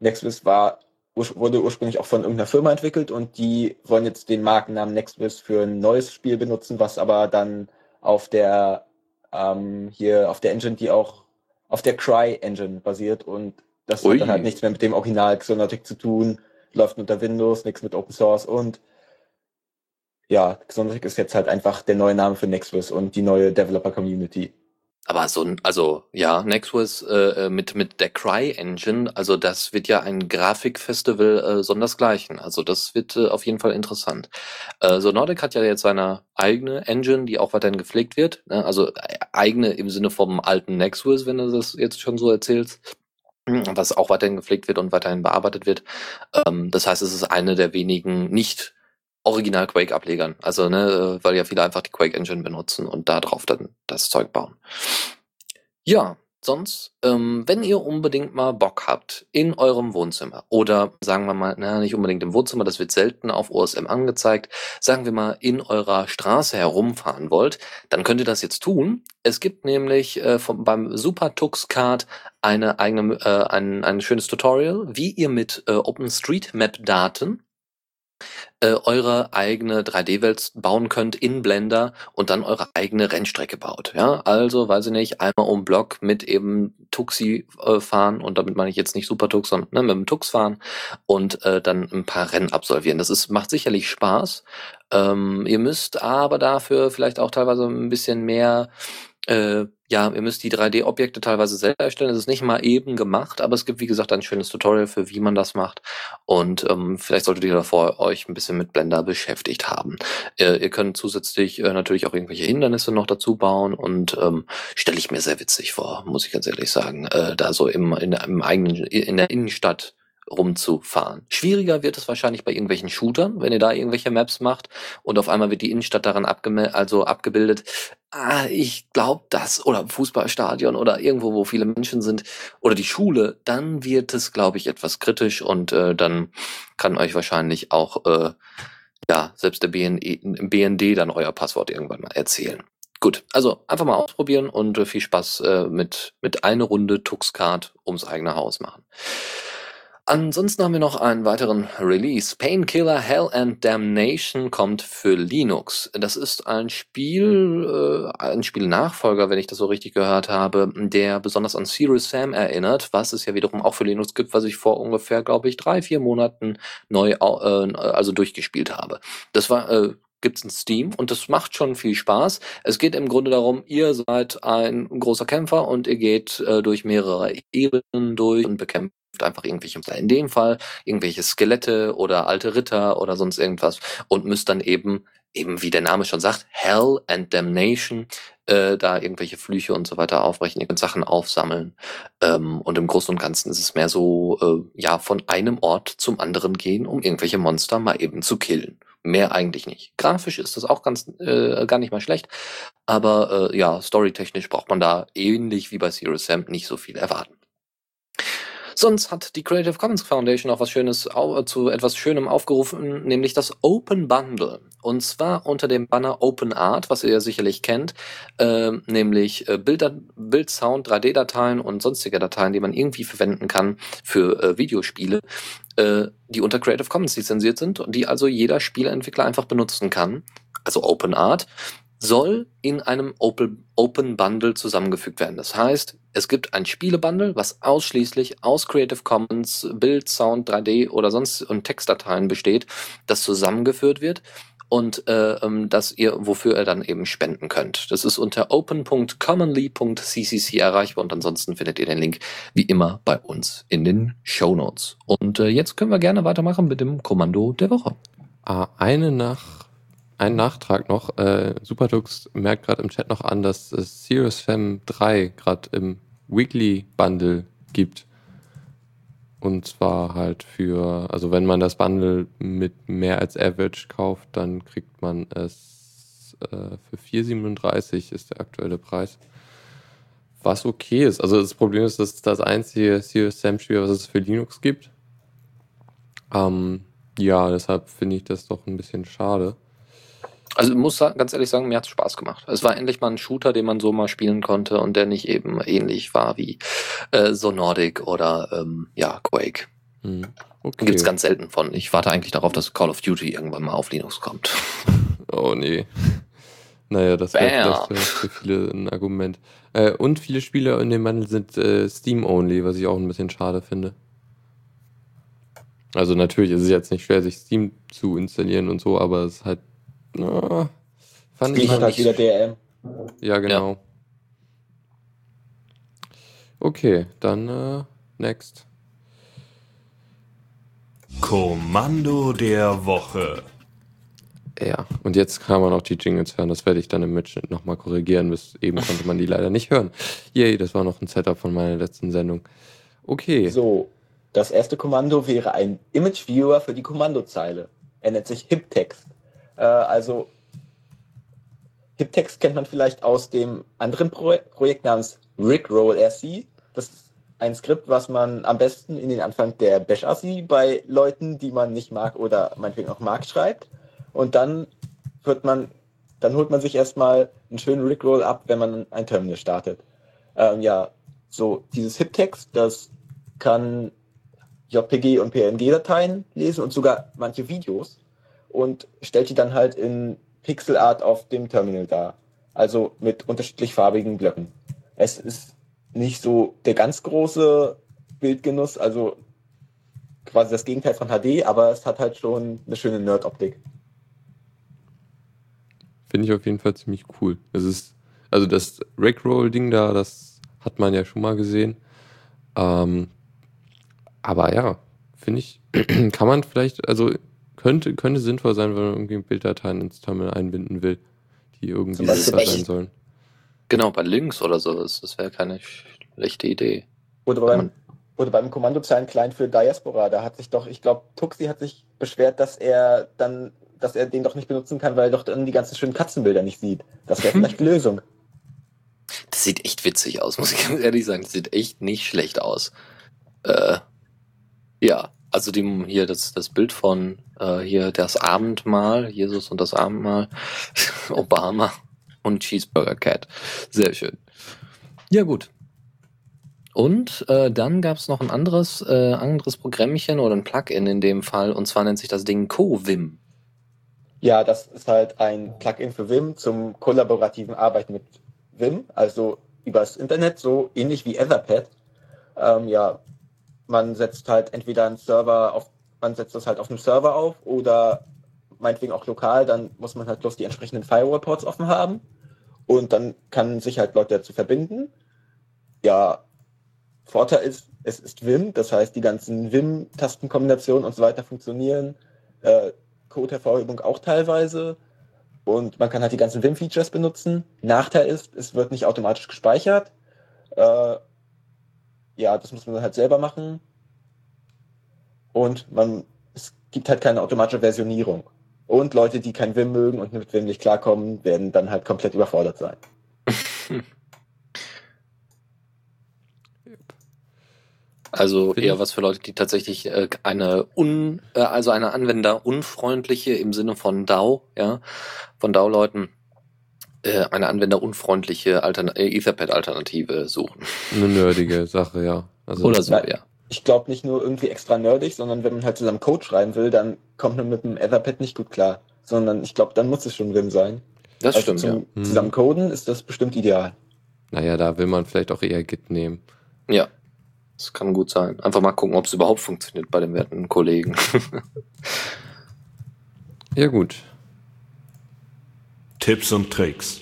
Nexus war wurde ursprünglich auch von irgendeiner Firma entwickelt und die wollen jetzt den Markennamen Nexus für ein neues Spiel benutzen, was aber dann auf der ähm, hier auf der Engine, die auch auf der Cry Engine basiert und das Ui. hat dann halt nichts mehr mit dem Original Xonotic zu tun, läuft unter Windows, nichts mit Open Source und ja, Xonotic ist jetzt halt einfach der neue Name für Nexus und die neue Developer Community. Aber so ein, also ja, Nexus äh, äh, mit mit der Cry Engine, also das wird ja ein Grafikfestival äh, sondersgleichen. Also das wird äh, auf jeden Fall interessant. Äh, so Nordic hat ja jetzt seine eigene Engine, die auch weiterhin gepflegt wird. Ne? Also äh, eigene im Sinne vom alten Nexus, wenn du das jetzt schon so erzählst was auch weiterhin gepflegt wird und weiterhin bearbeitet wird. Ähm, das heißt, es ist eine der wenigen nicht Original Quake-Ablegern. Also, ne, weil ja viele einfach die Quake-Engine benutzen und da drauf dann das Zeug bauen. Ja, sonst, ähm, wenn ihr unbedingt mal Bock habt in eurem Wohnzimmer oder sagen wir mal, naja, nicht unbedingt im Wohnzimmer, das wird selten auf OSM angezeigt, sagen wir mal in eurer Straße herumfahren wollt, dann könnt ihr das jetzt tun. Es gibt nämlich äh, vom, beim Super Tux Card eine eigene, äh, ein, ein schönes Tutorial, wie ihr mit äh, OpenStreetMap Daten äh, eure eigene 3D-Welt bauen könnt in Blender und dann eure eigene Rennstrecke baut. Ja, also weiß ich nicht, einmal um Block mit eben Tuxi äh, fahren und damit meine ich jetzt nicht Super Tux, sondern ne, mit dem Tux fahren und äh, dann ein paar Rennen absolvieren. Das ist macht sicherlich Spaß. Ähm, ihr müsst aber dafür vielleicht auch teilweise ein bisschen mehr äh, ja, ihr müsst die 3D-Objekte teilweise selber erstellen. Es ist nicht mal eben gemacht, aber es gibt, wie gesagt, ein schönes Tutorial für, wie man das macht. Und ähm, vielleicht solltet ihr davor euch ein bisschen mit Blender beschäftigt haben. Äh, ihr könnt zusätzlich äh, natürlich auch irgendwelche Hindernisse noch dazu bauen und ähm, stelle ich mir sehr witzig vor, muss ich ganz ehrlich sagen, äh, da so im, in, im eigenen, in der Innenstadt rumzufahren. Schwieriger wird es wahrscheinlich bei irgendwelchen Shootern, wenn ihr da irgendwelche Maps macht und auf einmal wird die Innenstadt daran abge also abgebildet. Ah, ich glaube das oder Fußballstadion oder irgendwo, wo viele Menschen sind oder die Schule, dann wird es, glaube ich, etwas kritisch und äh, dann kann euch wahrscheinlich auch äh, ja selbst der BND, BND dann euer Passwort irgendwann mal erzählen. Gut, also einfach mal ausprobieren und äh, viel Spaß äh, mit mit eine Runde Tuxcard ums eigene Haus machen. Ansonsten haben wir noch einen weiteren Release. Painkiller Hell and Damnation kommt für Linux. Das ist ein Spiel, äh, ein Spielnachfolger, wenn ich das so richtig gehört habe, der besonders an Serious Sam erinnert, was es ja wiederum auch für Linux gibt, was ich vor ungefähr, glaube ich, drei, vier Monaten neu, äh, also durchgespielt habe. Das war, äh, gibt's in Steam und das macht schon viel Spaß. Es geht im Grunde darum, ihr seid ein großer Kämpfer und ihr geht äh, durch mehrere Ebenen durch und bekämpft einfach irgendwelche, in dem Fall irgendwelche Skelette oder alte Ritter oder sonst irgendwas und müsst dann eben, eben wie der Name schon sagt, Hell and Damnation, äh, da irgendwelche Flüche und so weiter aufbrechen, könnt Sachen aufsammeln. Ähm, und im Großen und Ganzen ist es mehr so, äh, ja, von einem Ort zum anderen gehen, um irgendwelche Monster mal eben zu killen. Mehr eigentlich nicht. Grafisch ist das auch ganz äh, gar nicht mal schlecht, aber äh, ja, storytechnisch braucht man da ähnlich wie bei Serious Sam nicht so viel erwarten. Sonst hat die Creative Commons Foundation auch was Schönes zu etwas Schönem aufgerufen, nämlich das Open Bundle. Und zwar unter dem Banner Open Art, was ihr ja sicherlich kennt, äh, nämlich Bilder, Bild, Sound, 3D-Dateien und sonstige Dateien, die man irgendwie verwenden kann für äh, Videospiele, äh, die unter Creative Commons lizenziert sind und die also jeder Spieleentwickler einfach benutzen kann. Also Open Art soll in einem Open, Open Bundle zusammengefügt werden. Das heißt, es gibt ein Spielebundle, was ausschließlich aus Creative Commons Bild, Sound, 3D oder sonst und Textdateien besteht, das zusammengeführt wird und äh, ähm, dass ihr, wofür ihr dann eben spenden könnt. Das ist unter open.commonly.ccc erreichbar und ansonsten findet ihr den Link wie immer bei uns in den Show Notes. Und äh, jetzt können wir gerne weitermachen mit dem Kommando der Woche. Ah, eine nach ein Nachtrag noch. Äh, Supertux merkt gerade im Chat noch an, dass es Serious Fam 3 gerade im Weekly Bundle gibt. Und zwar halt für, also wenn man das Bundle mit mehr als Average kauft, dann kriegt man es äh, für 4,37 ist der aktuelle Preis. Was okay ist. Also das Problem ist, dass das einzige Serious Sam Spiel, was es für Linux gibt. Ähm, ja, deshalb finde ich das doch ein bisschen schade. Also ich muss ganz ehrlich sagen, mir hat es Spaß gemacht. Es war endlich mal ein Shooter, den man so mal spielen konnte und der nicht eben ähnlich war wie äh, so Nordic oder ähm, ja, Quake. Hm. Okay. Gibt es ganz selten von. Ich warte eigentlich darauf, dass Call of Duty irgendwann mal auf Linux kommt. *laughs* Oh nee. Naja, das wäre vielleicht für viele ein Argument. Äh, und viele Spiele in dem Bundle sind äh, Steam-only, was ich auch ein bisschen schade finde. Also natürlich ist es jetzt nicht schwer, sich Steam zu installieren und so, aber es ist halt na, fand ich halt wieder DRM. Ja, genau. Ja. Okay, dann äh, next. Kommando der Woche. Ja, und jetzt kann man auch die Jingles hören. Das werde ich dann im Mitschnitt nochmal korrigieren. Bis eben konnte man die leider nicht hören. Yay, das war noch ein Setup von meiner letzten Sendung. Okay. So, das erste Kommando wäre ein Image Viewer für die Kommandozeile. Er nennt sich HipText. Äh, also HipText kennt man vielleicht aus dem anderen Pro Projekt namens Rickroll RC. Das ist ein Skript, was man am besten in den Anfang der bash RC bei Leuten, die man nicht mag oder meinetwegen auch mag, schreibt. Und dann wird man, dann holt man sich erstmal einen schönen Rickroll ab, wenn man ein Terminal startet. Ähm, ja, so dieses HipText, das kann JPG und PNG-Dateien lesen und sogar manche Videos und stellt die dann halt in Pixelart auf dem Terminal dar. Also mit unterschiedlich farbigen Blöcken. Es ist nicht so der ganz große Bildgenuss, also quasi das Gegenteil von HD, aber es hat halt schon eine schöne Nerd-Optik. Finde ich auf jeden Fall ziemlich cool. Es ist, Also das Rickroll-Ding da, das hat man ja schon mal gesehen. Ähm, aber ja, finde ich, *clears throat* kann man vielleicht, also könnte, könnte sinnvoll sein, wenn man irgendwie Bilddateien ins Terminal einbinden will, die irgendwie sichtbar sein sollen. Genau, bei Links oder sowas. Das wäre keine schlechte Idee. Oder beim, oder beim Kommandozeilen-Client für Diaspora, da hat sich doch, ich glaube, Tuxi hat sich beschwert, dass er dann, dass er den doch nicht benutzen kann, weil er doch dann die ganzen schönen Katzenbilder nicht sieht. Das wäre vielleicht die *laughs* Lösung. Das sieht echt witzig aus, muss ich ganz ehrlich sagen. Das sieht echt nicht schlecht aus. Äh, ja, also die, hier das, das Bild von äh, hier das Abendmahl, Jesus und das Abendmahl, *laughs* Obama und Cheeseburger Cat. Sehr schön. Ja, gut. Und äh, dann gab es noch ein anderes, äh, anderes Programmchen oder ein Plugin in dem Fall, und zwar nennt sich das Ding CoVim. Ja, das ist halt ein Plugin für Vim zum kollaborativen Arbeiten mit Vim, also übers Internet, so ähnlich wie Etherpad. Ähm, ja, man setzt halt entweder einen Server auf, man setzt das halt auf einem Server auf oder meinetwegen auch lokal, dann muss man halt bloß die entsprechenden Firewall-Ports offen haben und dann kann sich halt Leute dazu verbinden. Ja, Vorteil ist, es ist Vim, das heißt, die ganzen Vim-Tastenkombinationen und so weiter funktionieren. Äh, Code-Hervorhebung auch teilweise. Und man kann halt die ganzen Vim-Features benutzen. Nachteil ist, es wird nicht automatisch gespeichert. Äh, ja, das muss man halt selber machen. Und man, es gibt halt keine automatische Versionierung. Und Leute, die kein Vim mögen und mit Vim nicht klarkommen, werden dann halt komplett überfordert sein. *laughs* Also eher was für Leute, die tatsächlich äh, eine un, äh, also eine Anwenderunfreundliche im Sinne von DAO, ja, von DAO-Leuten eine anwenderunfreundliche Altern äh, Etherpad-Alternative suchen. Eine nerdige Sache, ja. Also Oder so, ja. Ich glaube nicht nur irgendwie extra nerdig, sondern wenn man halt zusammen Code schreiben will, dann kommt man mit dem Etherpad nicht gut klar. Sondern ich glaube, dann muss es schon Vim sein. Das also stimmt, zum ja. Zusammen coden ist das bestimmt ideal. Naja, da will man vielleicht auch eher Git nehmen. Ja, das kann gut sein. Einfach mal gucken, ob es überhaupt funktioniert bei den werten Kollegen. ja, gut. Tipps und Tricks.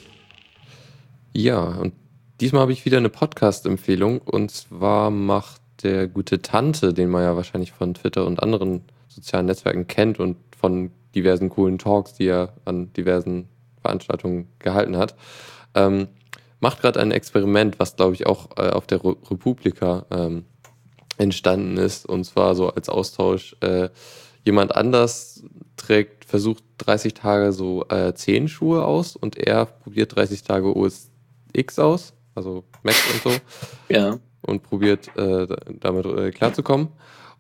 Ja, und diesmal habe ich wieder eine Podcast-Empfehlung. Und zwar macht der gute Tante, den man ja wahrscheinlich von Twitter und anderen sozialen Netzwerken kennt und von diversen coolen Talks, die er an diversen Veranstaltungen gehalten hat, ähm, macht gerade ein Experiment, was glaube ich auch äh, auf der Republika ähm, entstanden ist. Und zwar so als Austausch. Äh, jemand anders trägt, versucht 30 Tage so äh, 10 Schuhe aus und er probiert 30 Tage OS X aus, also Mac und so. *laughs* Ja. Und probiert äh, damit äh, klarzukommen.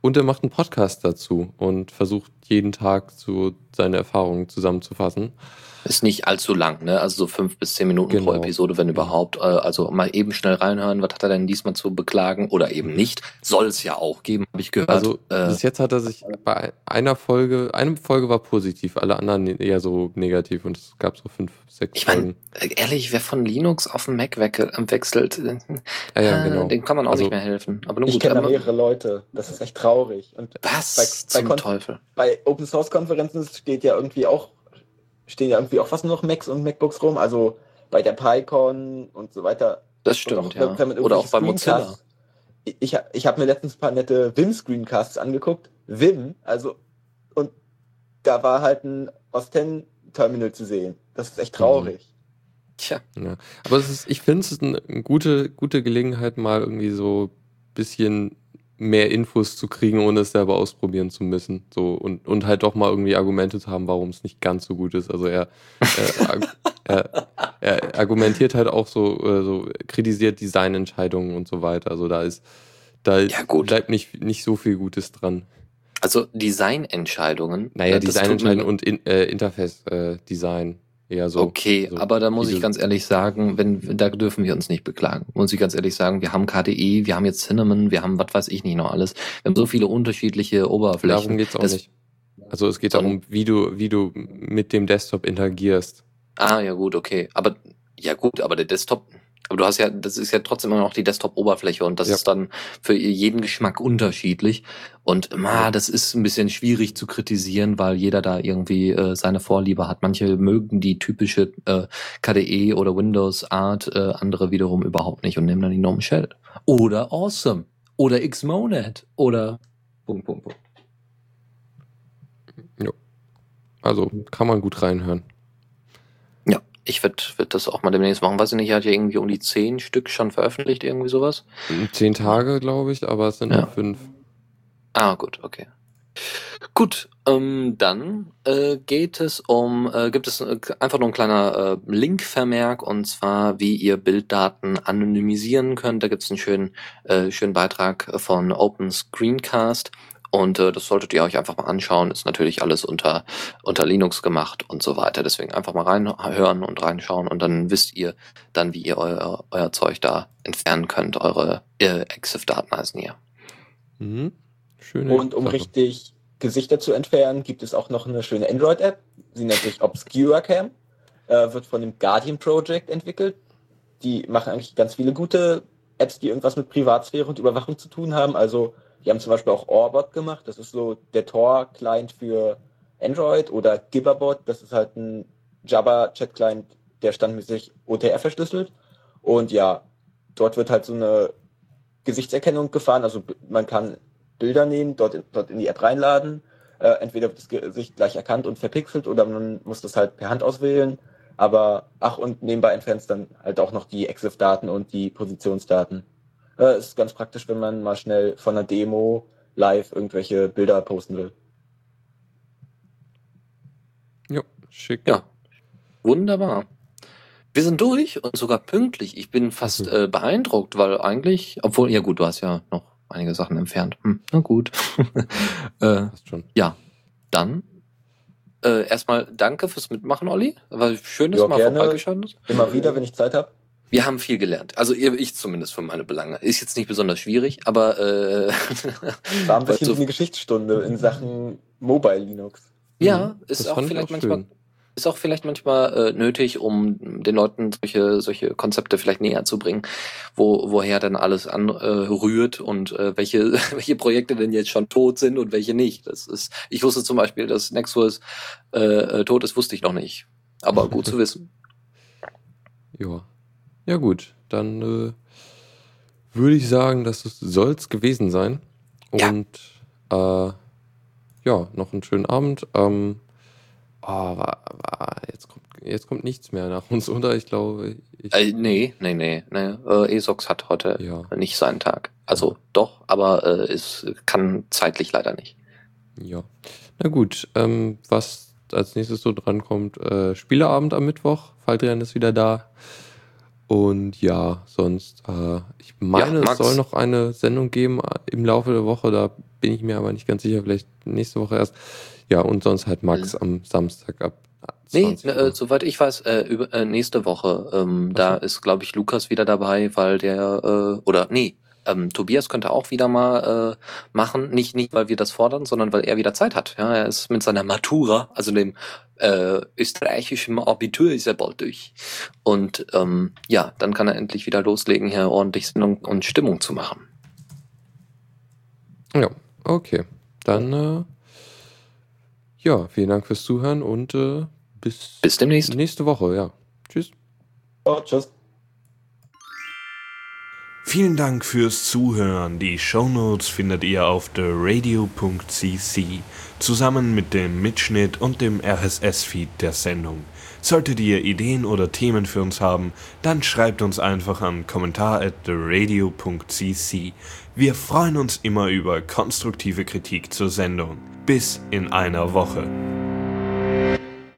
Und er macht einen Podcast dazu und versucht jeden Tag so seine Erfahrungen zusammenzufassen. Ist nicht allzu lang, ne? Also so fünf bis zehn Minuten genau. pro Episode, wenn überhaupt. Äh, also mal eben schnell reinhören, was hat er denn diesmal zu beklagen oder eben nicht. Soll es ja auch geben, habe ich gehört. Also äh, bis jetzt hat er sich bei einer Folge, eine Folge war positiv, alle anderen eher so negativ und es gab so fünf, sechs ich mein, Folgen. Ehrlich, wer von Linux auf den Mac wechselt, äh, ja, ja, genau. dem kann man auch also, nicht mehr helfen. Aber nun gut, ich kenne mehrere Leute. Das ist echt traurig. Und was bei, bei zum Teufel? Bei Open Source Konferenzen steht ja irgendwie auch stehen ja irgendwie auch was nur noch Macs und MacBooks rum, also bei der PyCon und so weiter. Das stimmt, auch, ja. Oder auch bei Mozilla. Ich, ich, ich habe mir letztens ein paar nette Vim-Screencasts angeguckt. Vim, also, und da war halt ein Osten-Terminal zu sehen. Das ist echt traurig. Tja. Ja. Aber es ist, ich finde es ist eine gute, gute Gelegenheit, mal irgendwie so ein bisschen mehr Infos zu kriegen, ohne es selber ausprobieren zu müssen. So und, und halt doch mal irgendwie Argumente zu haben, warum es nicht ganz so gut ist. Also er, er, *laughs* er, er argumentiert halt auch so, äh, so kritisiert Designentscheidungen und so weiter. Also da ist, da ja, bleibt nicht, nicht so viel Gutes dran. Also Designentscheidungen. Naja, Designentscheidungen und in, äh, Interface-Design. Eher so. Okay, so aber da muss ich ganz ehrlich sagen, wenn, da dürfen wir uns nicht beklagen. Muss ich ganz ehrlich sagen, wir haben KDE, wir haben jetzt Cinnamon, wir haben was weiß ich nicht noch alles. Wir haben so viele unterschiedliche Oberflächen. Darum geht's auch nicht. Also es geht darum, wie du, wie du mit dem Desktop interagierst. Ah, ja gut, okay. Aber, ja gut, aber der Desktop, Aber du hast ja, das ist ja trotzdem immer noch die Desktop-Oberfläche und das Ja. ist dann für jeden Geschmack unterschiedlich. Und ma, das ist ein bisschen schwierig zu kritisieren, weil jeder da irgendwie äh, seine Vorliebe hat. Manche mögen die typische äh, KDE oder Windows Art, äh, andere wiederum überhaupt nicht und nehmen dann die Gnome Shell. Oder Awesome. Oder Xmonad. Oder Punkt, Punkt, Punkt. Also kann man gut reinhören. Ich würde würd das auch mal demnächst machen. Weiß ich nicht, er hat ja irgendwie um die zehn Stück schon veröffentlicht, irgendwie sowas. Zehn Tage, glaube ich, aber es sind Ja. nur fünf. Ah, gut, okay. Gut, ähm, dann äh, geht es um, äh, gibt es äh, einfach nur ein kleiner äh, Linkvermerk und zwar, wie ihr Bilddaten anonymisieren könnt. Da gibt es einen schönen, äh, schönen Beitrag von Open Screencast und äh, das solltet ihr euch einfach mal anschauen. Ist natürlich alles unter, unter Linux gemacht und so weiter. Deswegen einfach mal reinhören und reinschauen und dann wisst ihr dann, wie ihr euer, euer Zeug da entfernen könnt. Eure äh, EXIF-Daten heißen hier. Mhm. Schöne Und um Sache. richtig Gesichter zu entfernen, gibt es auch noch eine schöne Android-App. Sie nennt sich ObscuraCam. Äh, wird von dem Guardian Project entwickelt. Die machen eigentlich ganz viele gute Apps, die irgendwas mit Privatsphäre und Überwachung zu tun haben. Also, die haben zum Beispiel auch Orbot gemacht. Das ist so der Tor-Client für Android oder Gibberbot. Das ist halt ein Java-Chat-Client, der standmäßig OTR verschlüsselt. Und ja, dort wird halt so eine Gesichtserkennung gefahren. Also man kann Bilder nehmen, dort in, dort in die App reinladen. Äh, entweder wird das Gesicht gleich erkannt und verpixelt oder man muss das halt per Hand auswählen. Aber ach, und nebenbei entfernt es dann halt auch noch die EXIF-Daten und die Positionsdaten. Äh, ist ganz praktisch, wenn man mal schnell von einer Demo live irgendwelche Bilder posten will. Ja, schick. Ja, wunderbar. Wir sind durch und sogar pünktlich. Ich bin fast Mhm. äh, beeindruckt, weil eigentlich, obwohl, ja gut, du hast ja noch einige Sachen entfernt. Hm, na gut. *laughs* äh, schon. dann äh, erstmal danke fürs Mitmachen, Olli. War schön, dass Ja, du mal gerne. vorbeigeschaut hast. Immer wieder, wenn ich Zeit habe. Wir haben viel gelernt. Also ihr, ich zumindest für meine Belange. Ist jetzt nicht besonders schwierig, aber äh, *laughs* War ein *laughs* bisschen so- wie eine Geschichtsstunde in Sachen Mobile Linux. ja, Mhm. ist Das auch vielleicht auch manchmal ist auch vielleicht manchmal äh, nötig, um den Leuten solche solche Konzepte vielleicht näher zu bringen, wo woher dann alles anrührt äh, rührt und äh, welche *laughs* welche Projekte denn jetzt schon tot sind und welche nicht. Das ist ich wusste zum Beispiel, dass Nexus äh, äh, tot ist, wusste ich noch nicht. Aber gut zu wissen. Ja. Ja, gut. Dann äh, würde ich sagen, das soll es gewesen sein. Ja. Und äh, ja, noch einen schönen Abend. Ähm, ah, wa- wa- jetzt, kommt, jetzt kommt nichts mehr nach uns, *laughs* oder? Ich glaube, ich, Äh, nee, nee, nee, nee. Äh, ESOX hat heute ja, nicht seinen Tag. Also doch, aber äh, es kann zeitlich leider nicht. ja. Na gut, ähm, was als nächstes so drankommt, äh, Spieleabend am Mittwoch. Faldrian ist wieder da. Und ja, sonst, äh, ich meine, Max. es soll noch eine Sendung geben äh, im Laufe der Woche, da bin ich mir aber nicht ganz sicher, vielleicht nächste Woche erst. Ja, und sonst halt Max am Samstag ab Nee, 20 Uhr. äh, soweit ich weiß, äh, über, äh, nächste Woche. Ähm, da ist, glaube ich, Lukas wieder dabei, weil der, äh, oder nee, ähm, Tobias könnte auch wieder mal äh, machen. Nicht, nicht, weil wir das fordern, sondern weil er wieder Zeit hat. Ja, er ist mit seiner Matura, also dem äh, österreichischen Abitur, ist er bald durch. Und ähm, ja, dann kann er endlich wieder loslegen, hier ordentlich Sendung und Stimmung zu machen. Ja, okay. Dann, äh, ja, vielen Dank fürs Zuhören und äh, bis, Bis demnächst. nächste Woche, ja. Tschüss. Oh, tschüss. Vielen Dank fürs Zuhören. Die Shownotes findet ihr auf theradio.cc zusammen mit dem Mitschnitt und dem RSS-Feed der Sendung. Solltet ihr Ideen oder Themen für uns haben, dann schreibt uns einfach an kommentar at theradio.cc. Wir freuen uns immer über konstruktive Kritik zur Sendung. Bis in einer Woche.